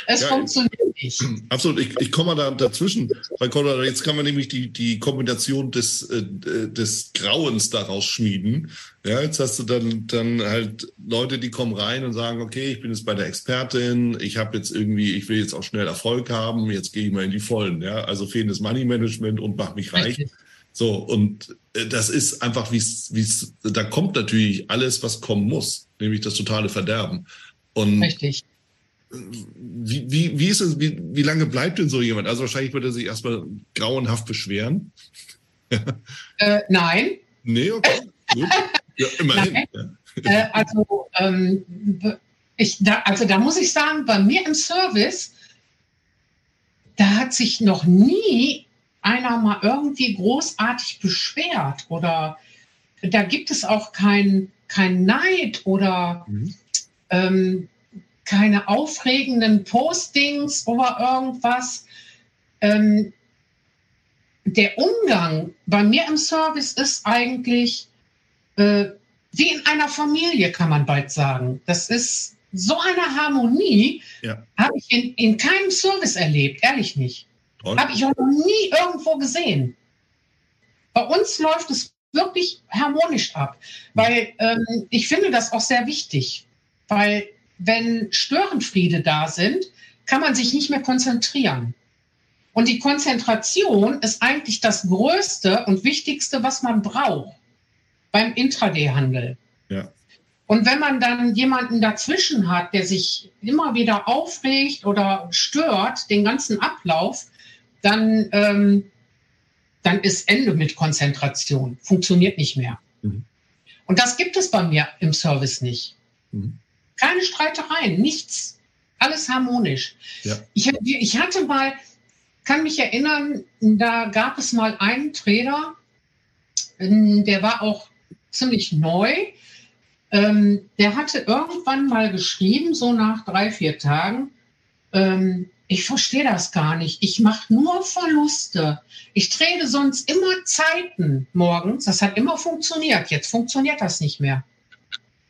Es ja, funktioniert nicht. (clears throat) Absolut, ich, ich komme da dazwischen. Bei Colorado, jetzt kann man nämlich die, die Kombination des, äh, des Grauens daraus schmieden. Ja, jetzt hast du dann, dann halt Leute, die kommen rein und sagen, okay, ich bin jetzt bei der Expertin, ich habe jetzt irgendwie, ich will jetzt auch schnell Erfolg haben, jetzt gehe ich mal in die Vollen. Ja, also fehlendes Money Management und mach mich reich. Richtig. So, und äh, das ist einfach, wie es, da kommt natürlich alles, was kommen muss, nämlich das totale Verderben. Und Richtig wie, wie, wie ist es, wie, wie lange bleibt denn so jemand? Also wahrscheinlich wird er sich erstmal grauenhaft beschweren. (laughs) äh, nein. Nee, okay. Gut. Ja, immerhin. Äh, also, ähm, ich, da, also da muss ich sagen, bei mir im Service, da hat sich noch nie einer mal irgendwie großartig beschwert oder da gibt es auch kein, kein Neid oder mhm. ähm, keine aufregenden Postings oder irgendwas. Ähm, der Umgang bei mir im Service ist eigentlich äh, wie in einer Familie, kann man bald sagen. Das ist so eine Harmonie, ja. habe ich in, in keinem Service erlebt, ehrlich nicht. Habe ich auch noch nie irgendwo gesehen. Bei uns läuft es wirklich harmonisch ab, weil ähm, ich finde das auch sehr wichtig, weil wenn Störenfriede da sind, kann man sich nicht mehr konzentrieren. Und die Konzentration ist eigentlich das Größte und Wichtigste, was man braucht. beim Intraday-Handel. Ja. Und wenn man dann jemanden dazwischen hat, der sich immer wieder aufregt oder stört, den ganzen Ablauf, dann, ähm, dann ist Ende mit Konzentration. Funktioniert nicht mehr. Mhm. Und das gibt es bei mir im Service nicht. Mhm. Keine Streitereien, nichts. Alles harmonisch. Ja. Ich, ich hatte mal, kann mich erinnern, da gab es mal einen Trader, ähm, der war auch ziemlich neu. Ähm, der hatte irgendwann mal geschrieben, so nach drei, vier Tagen, ähm, ich verstehe das gar nicht. Ich mache nur Verluste. Ich trete sonst immer Zeiten morgens. Das hat immer funktioniert. Jetzt funktioniert das nicht mehr.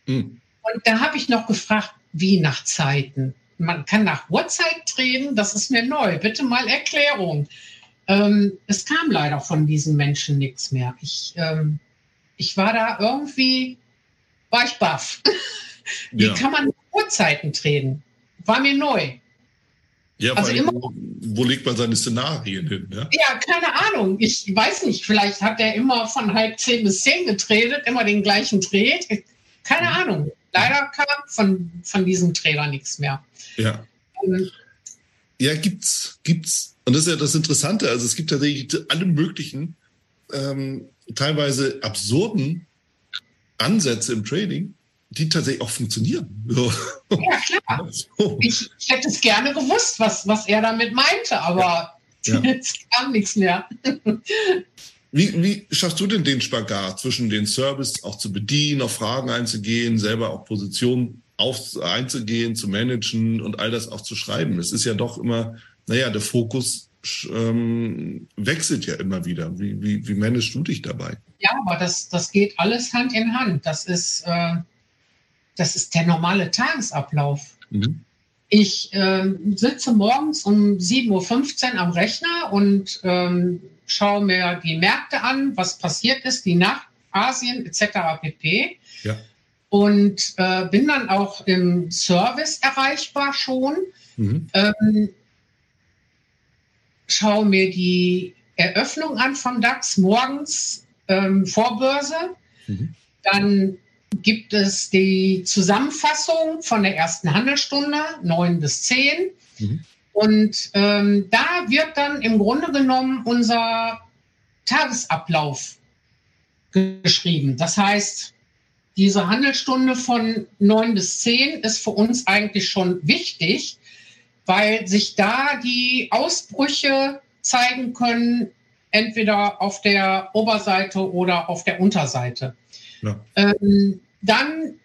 Mhm. Und da habe ich noch gefragt, wie nach Zeiten? Man kann nach Uhrzeit treten, das ist mir neu. Bitte mal Erklärung. Ähm, es kam leider von diesen Menschen nichts mehr. Ich, ähm, ich war da irgendwie, war ich baff. (laughs) Wie ja. kann man nach Uhrzeiten treten? War mir neu. Ja, also immer, wo, legt man seine Szenarien hin? Ja? ja, keine Ahnung. Ich weiß nicht. Vielleicht hat er immer von halb zehn bis zehn getredet, immer den gleichen Tret. Keine mhm. Ahnung. Leider kam von, von diesem Trailer nichts mehr. Ja. Ähm, ja, gibt's, gibt's. Und das ist ja das Interessante. Also es gibt tatsächlich alle möglichen, ähm, teilweise absurden Ansätze im Trading, die tatsächlich auch funktionieren. (laughs) So. Ja, klar. (laughs) So. Ich, ich, hätte es gerne gewusst, was, was er damit meinte, aber ja. jetzt (laughs) kam nichts mehr. Wie, wie schaffst du denn den Spagat zwischen den Service auch zu bedienen, auf Fragen einzugehen, selber auch Positionen auf, einzugehen, zu managen und all das auch zu schreiben? Es ist ja doch immer, naja, der Fokus ähm, wechselt ja immer wieder. Wie, wie, wie managst du dich dabei? Ja, aber das, das geht alles Hand in Hand. Das ist, äh, das ist der normale Tagesablauf. Mhm. Ich äh, sitze morgens um 7.15 Uhr am Rechner und ähm, schaue mir die Märkte an, was passiert ist, die Nacht, Asien etc. pp. Ja. Und äh, bin dann auch im Service erreichbar schon. Mhm. Ähm, schaue mir die Eröffnung an vom DAX morgens ähm, Vorbörse. Mhm. Dann gibt es die Zusammenfassung von der ersten Handelsstunde, 9 bis 10. Mhm. Und ähm, da wird dann im Grunde genommen unser Tagesablauf geschrieben. Das heißt, diese Handelsstunde von 9 bis 10 ist für uns eigentlich schon wichtig, weil sich da die Ausbrüche zeigen können, entweder auf der Oberseite oder auf der Unterseite. Ja. Ähm, dann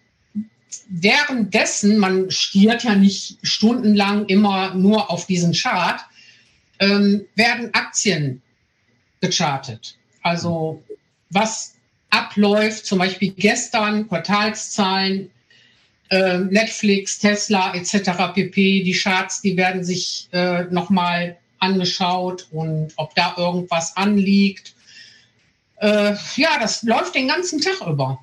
währenddessen, man stiert ja nicht stundenlang immer nur auf diesen Chart, ähm, werden Aktien gechartet. Also was abläuft, zum Beispiel gestern Quartalszahlen, äh, Netflix, Tesla etc. pp. Die Charts, die werden sich äh, nochmal angeschaut und ob da irgendwas anliegt. Äh, ja, das läuft den ganzen Tag über.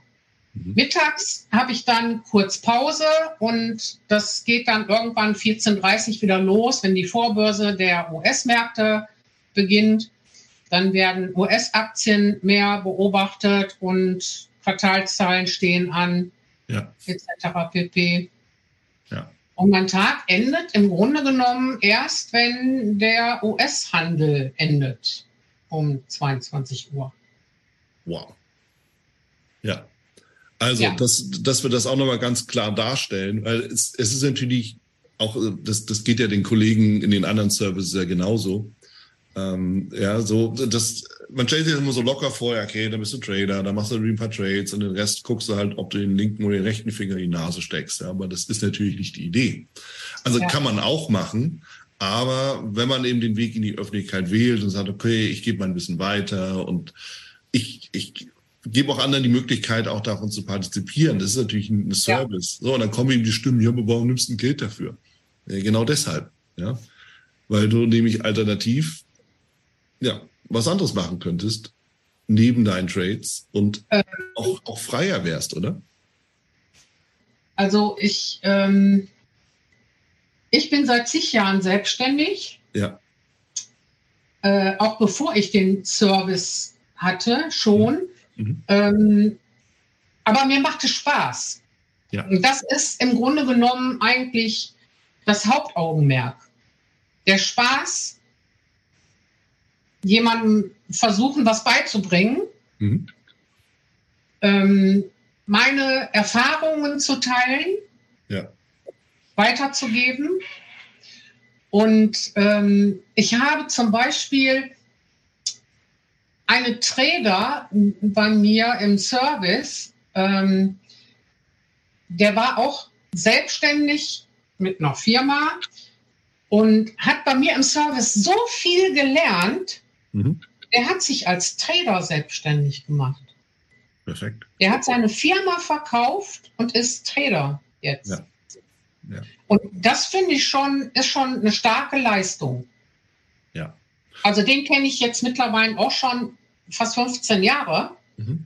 Mhm. Mittags habe ich dann kurz Pause und das geht dann irgendwann 14.30 Uhr wieder los, wenn die Vorbörse der US-Märkte beginnt. Dann werden US-Aktien mehr beobachtet und Quartalszahlen stehen an, ja. etc. pp. Ja. Und mein Tag endet im Grunde genommen erst, wenn der US-Handel endet um 22 Uhr. Wow. Ja. Also, ja. dass, dass wir das auch nochmal ganz klar darstellen, weil es, es ist natürlich auch, das, das geht ja den Kollegen in den anderen Services ja genauso. Ähm, ja, so, das, man stellt sich immer so locker vor, ja, okay, dann bist du Trader, dann machst du ein paar Trades und den Rest guckst du halt, ob du den linken oder den rechten Finger in die Nase steckst. Ja, aber das ist natürlich nicht die Idee. Also ja. kann man auch machen, aber wenn man eben den Weg in die Öffentlichkeit wählt und sagt, okay, ich gebe mal ein bisschen weiter und ich, ich gebe auch anderen die Möglichkeit, auch davon zu partizipieren. Das ist natürlich ein Service. Ja. So, und dann kommen eben die Stimmen, ja, aber warum nimmst du ein Geld dafür? Ja, genau deshalb, ja. Weil du nämlich alternativ, ja, was anderes machen könntest, neben deinen Trades und ähm, auch, auch freier wärst, oder? Also ich, ähm, ich bin seit zig Jahren selbstständig. Ja. Äh, auch bevor ich den Service hatte, schon. Mhm. Ähm, aber mir macht es Spaß. Ja. Und das ist im Grunde genommen eigentlich das Hauptaugenmerk. Der Spaß, jemandem versuchen, was beizubringen, mhm. ähm, meine Erfahrungen zu teilen, ja. weiterzugeben. Und ähm, ich habe zum Beispiel eine Träger bei mir im Service, ähm, der war auch selbstständig mit einer Firma und hat bei mir im Service so viel gelernt. Mhm. Er hat sich als Trader selbstständig gemacht. Perfekt. Er hat seine Firma verkauft und ist Trader jetzt. Ja. Ja. Und das finde ich schon, ist schon eine starke Leistung. Also den kenne ich jetzt mittlerweile auch schon fast 15 Jahre mhm.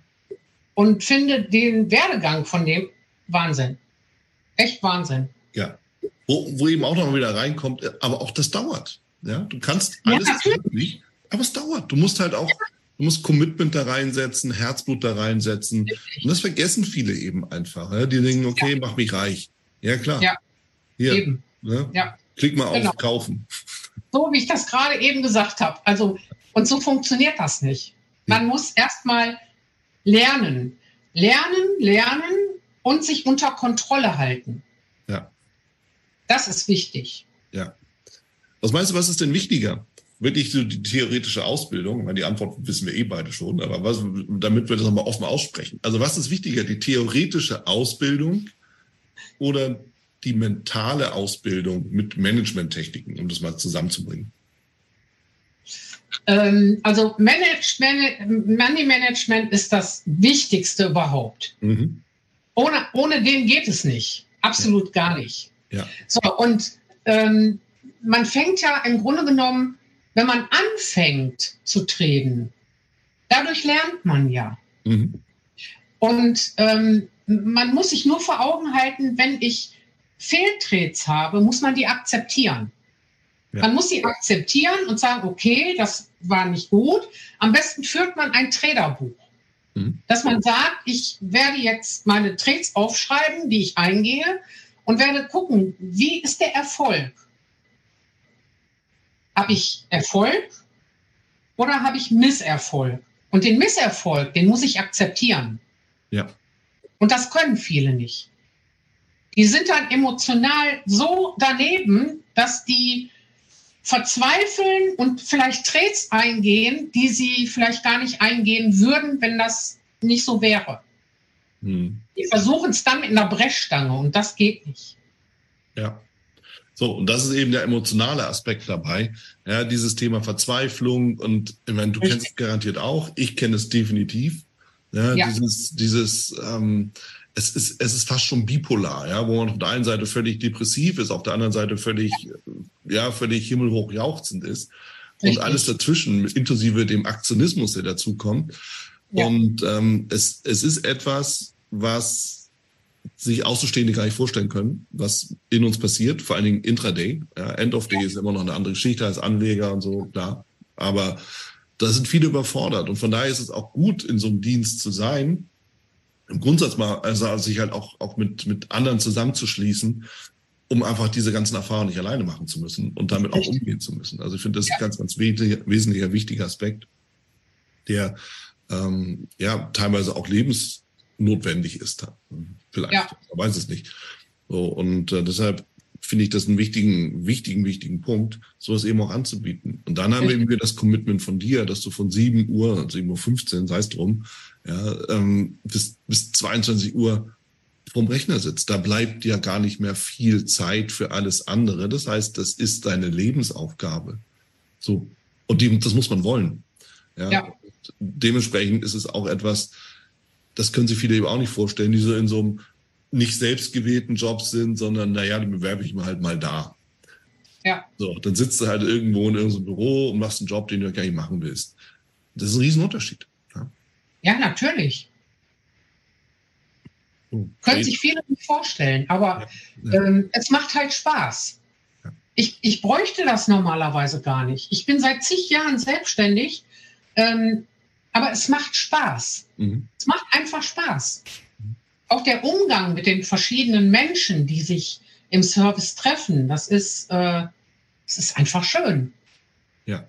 und finde den Werdegang von dem Wahnsinn. Echt Wahnsinn. Ja. Wo, wo eben auch noch mal wieder reinkommt, aber auch das dauert. Ja, du kannst alles ja, möglich, aber es dauert. Du musst halt auch, du musst Commitment da reinsetzen, Herzblut da reinsetzen. Und das vergessen viele eben einfach. Ja? Die denken, okay, ja. mach mich reich. Ja, klar. Ja. Hier, eben. Ne? Ja. Klick mal genau. auf Kaufen. So wie ich das gerade eben gesagt habe. Also, und so funktioniert das nicht. Man muss erstmal lernen. Lernen, lernen und sich unter Kontrolle halten. Ja. Das ist wichtig. Ja. Was meinst du, was ist denn wichtiger? Wirklich so die theoretische Ausbildung? Ich meine, die Antwort wissen wir eh beide schon, aber was, damit wir das nochmal offen aussprechen. Also was ist wichtiger, die theoretische Ausbildung oder die mentale Ausbildung mit Managementtechniken, um das mal zusammenzubringen? Ähm, also Management, Money Management ist das Wichtigste überhaupt. Mhm. Ohne, ohne den geht es nicht. Absolut ja. gar nicht. Ja. So, und ähm, man fängt ja im Grunde genommen, wenn man anfängt zu treten, dadurch lernt man ja. Mhm. Und ähm, man muss sich nur vor Augen halten, wenn ich Fehltrets habe, muss man die akzeptieren. Ja. Man muss sie akzeptieren und sagen, okay, das war nicht gut. Am besten führt man ein Traderbuch. Mhm. Dass man sagt, ich werde jetzt meine Trades aufschreiben, die ich eingehe und werde gucken, wie ist der Erfolg? Habe ich Erfolg oder habe ich Misserfolg? Und den Misserfolg, den muss ich akzeptieren. Ja. Und das können viele nicht. Die sind dann emotional so daneben, dass die verzweifeln und vielleicht Trades eingehen, die sie vielleicht gar nicht eingehen würden, wenn das nicht so wäre. Hm. Die versuchen es dann mit einer Brechstange und das geht nicht. Ja. So, und das ist eben der emotionale Aspekt dabei. Ja, dieses Thema Verzweiflung und ich meine, du Richtig. kennst es garantiert auch, ich kenne es definitiv. Ja, ja. dieses, dieses ähm, es ist, es ist fast schon bipolar, ja, wo man auf der einen Seite völlig depressiv ist, auf der anderen Seite völlig, ja, völlig himmelhoch jauchzend ist. Richtig. Und alles dazwischen, inklusive dem Aktionismus, der dazukommt. Ja. Und ähm, es, es ist etwas, was sich Außenstehende gar nicht vorstellen können, was in uns passiert, vor allen Dingen intraday. Ja, End of Day ja. ist immer noch eine andere Geschichte als Anleger und so, klar. Aber da sind viele überfordert. Und von daher ist es auch gut, in so einem Dienst zu sein, im Grundsatz mal, also sich halt auch, auch mit, mit anderen zusammenzuschließen, um einfach diese ganzen Erfahrungen nicht alleine machen zu müssen und damit auch umgehen zu müssen. Also ich finde, das ist ein ganz, ganz wesentlicher, wesentlicher, wichtiger Aspekt, der ähm, ja teilweise auch lebensnotwendig ist. Vielleicht, ja. man weiß es nicht. So, und äh, deshalb finde ich das einen wichtigen, wichtigen, wichtigen Punkt, sowas eben auch anzubieten. Und dann haben wir eben wieder das Commitment von dir, dass du von 7 Uhr, 7.15 Uhr, sei es drum, ja, ähm, bis, bis 22 Uhr vorm Rechner sitzt. Da bleibt ja gar nicht mehr viel Zeit für alles andere. Das heißt, das ist deine Lebensaufgabe. So. Und die, das muss man wollen. Ja. ja. Dementsprechend ist es auch etwas, das können sich viele eben auch nicht vorstellen, die so in so einem nicht selbstgewählten Job sind, sondern naja, die bewerbe ich mir halt mal da. Ja. So, dann sitzt du halt irgendwo in irgendeinem Büro und machst einen Job, den du gar nicht machen willst. Das ist ein Riesenunterschied. Ja, natürlich. Oh, Können sich viele nicht vorstellen, aber ja. Ähm, es macht halt Spaß. Ja. Ich, ich bräuchte das normalerweise gar nicht. Ich bin seit zig Jahren selbstständig, ähm, aber es macht Spaß. Mhm. Es macht einfach Spaß. auch der Umgang mit den verschiedenen Menschen, die sich im Service treffen, das ist, äh, das ist einfach schön. Ja.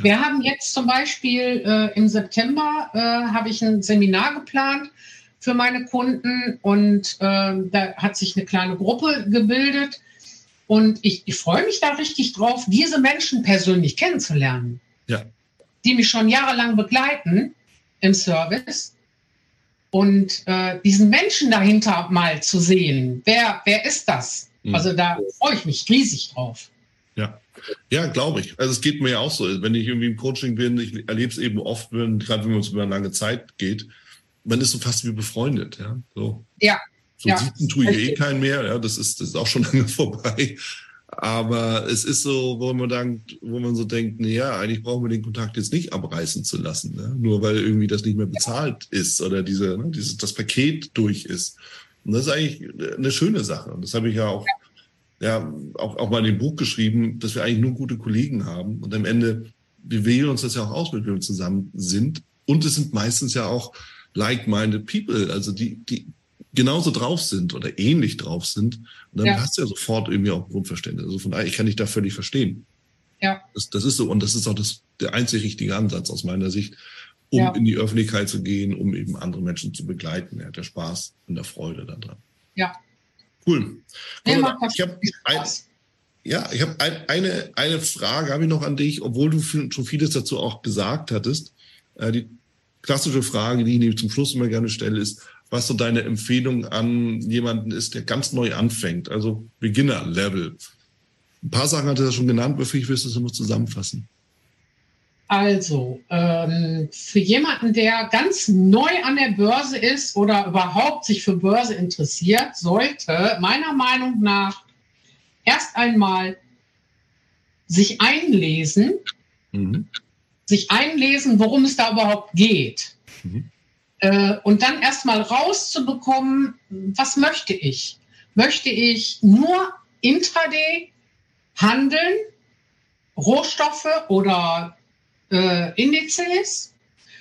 Wir haben jetzt zum Beispiel äh, im September äh, habe ich ein Seminar geplant für meine Kunden und äh, da hat sich eine kleine Gruppe gebildet und ich, ich freue mich da richtig drauf, diese Menschen persönlich kennenzulernen. Ja. Die mich schon jahrelang begleiten im Service und äh, diesen Menschen dahinter mal zu sehen. Wer, wer ist das? Mhm. Also da freue ich mich riesig drauf. Ja, ja, glaube ich. Also es geht mir ja auch so. Wenn ich irgendwie im Coaching bin, ich erlebe es eben oft, wenn, gerade wenn man es über eine lange Zeit geht, man ist so fast wie befreundet, ja. So. Ja. So ja. sitzen tue ich eh keinen mehr, ja, das ist, das ist auch schon (laughs) lange vorbei. Aber es ist so, wo man dann, wo man so denkt, na ja, eigentlich brauchen wir den Kontakt jetzt nicht abreißen zu lassen, ne? nur weil irgendwie das nicht mehr bezahlt ist oder diese, ne, dieses, das Paket durch ist. Und das ist eigentlich eine schöne Sache. Und das habe ich ja auch, ja, auch, auch mal in dem Buch geschrieben, dass wir eigentlich nur gute Kollegen haben. Und am Ende, wir wählen uns das ja auch aus, mit wem wir zusammen sind. Und es sind meistens ja auch like-minded people, also die, die, genauso drauf sind oder ähnlich drauf sind, dann ja. hast du ja sofort irgendwie auch Grundverständnis. Also von daher, ich kann dich da völlig verstehen. Ja. Das, das ist so. Und das ist auch das, der einzig richtige Ansatz aus meiner Sicht, um ja. in die Öffentlichkeit zu gehen, um eben andere Menschen zu begleiten. Er hat der Spaß und der Freude daran. Ja. Cool. Nee, ich habe ein, ja, ich habe ein, eine, eine Frage habe ich noch an dich, obwohl du schon vieles dazu auch gesagt hattest. Äh, die klassische Frage, die ich zum Schluss immer gerne stelle, ist, was so deine Empfehlung an jemanden ist, der ganz neu anfängt, also Beginner-Level. Ein paar Sachen hat er schon genannt, bevor ich du es nur zusammenfassen. Also, ähm, für jemanden, der ganz neu an der Börse ist oder überhaupt sich für Börse interessiert, sollte meiner Meinung nach erst einmal sich einlesen, mhm. sich einlesen, worum es da überhaupt geht. Mhm. Äh, und dann erstmal rauszubekommen, was möchte ich? Möchte ich nur intraday handeln, Rohstoffe oder äh, Indizes?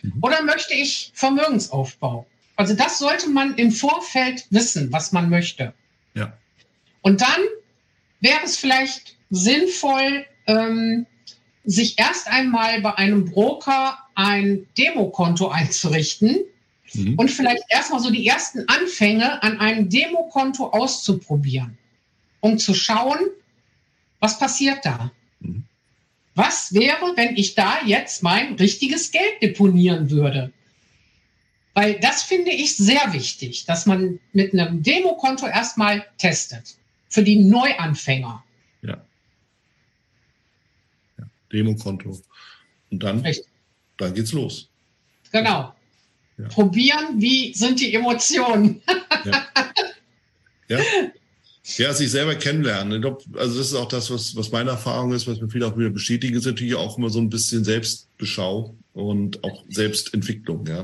Mhm. Oder möchte ich Vermögensaufbau? Also das sollte man im Vorfeld wissen, was man möchte. Ja. Und dann wäre es vielleicht sinnvoll, ähm, sich erst einmal bei einem Broker ein Demokonto einzurichten, mhm. und vielleicht erstmal so die ersten Anfänge an einem Demokonto auszuprobieren, um zu schauen, was passiert da. Was wäre, wenn ich da jetzt mein richtiges Geld deponieren würde? Weil das finde ich sehr wichtig, dass man mit einem Demokonto erstmal testet. Für die Neuanfänger. Ja. ja. Demokonto. Und dann, Richtig. dann geht's los. Genau ja. probieren, wie sind die Emotionen. ja. ja. (laughs) Ja, sich selber kennenlernen. Ich glaube, also das ist auch das, was, was meine Erfahrung ist, was mir viele auch wieder bestätigen, ist natürlich auch immer so ein bisschen Selbstbeschau und auch Selbstentwicklung. Ja,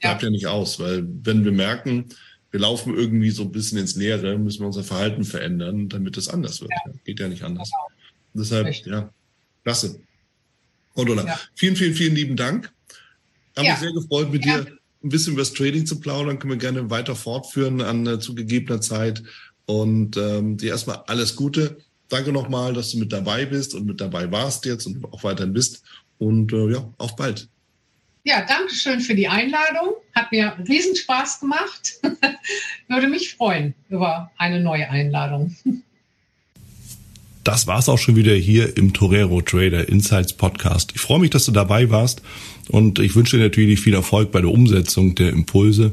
bleibt ja. ja nicht aus, weil wenn wir merken, wir laufen irgendwie so ein bisschen ins Leere, müssen wir unser Verhalten verändern, damit es anders wird. Ja. Geht ja nicht anders. Genau. Deshalb, Richtig. ja, klasse. Cordula, ja. vielen, vielen, vielen lieben Dank. Habe mich sehr gefreut, mit dir ein bisschen über das Trading zu plaudern, können wir gerne weiter fortführen an äh, zugegebener Zeit. Und ähm, dir erstmal alles Gute. Danke nochmal, dass du mit dabei bist und mit dabei warst jetzt und auch weiterhin bist. Und äh, ja, auf bald. Ja, danke schön für die Einladung. Hat mir riesen Spaß gemacht. (laughs) Würde mich freuen über eine neue Einladung. Das war's auch schon wieder hier im Torero Trader Insights Podcast. Ich freue mich, dass du dabei warst und ich wünsche dir natürlich viel Erfolg bei der Umsetzung der Impulse.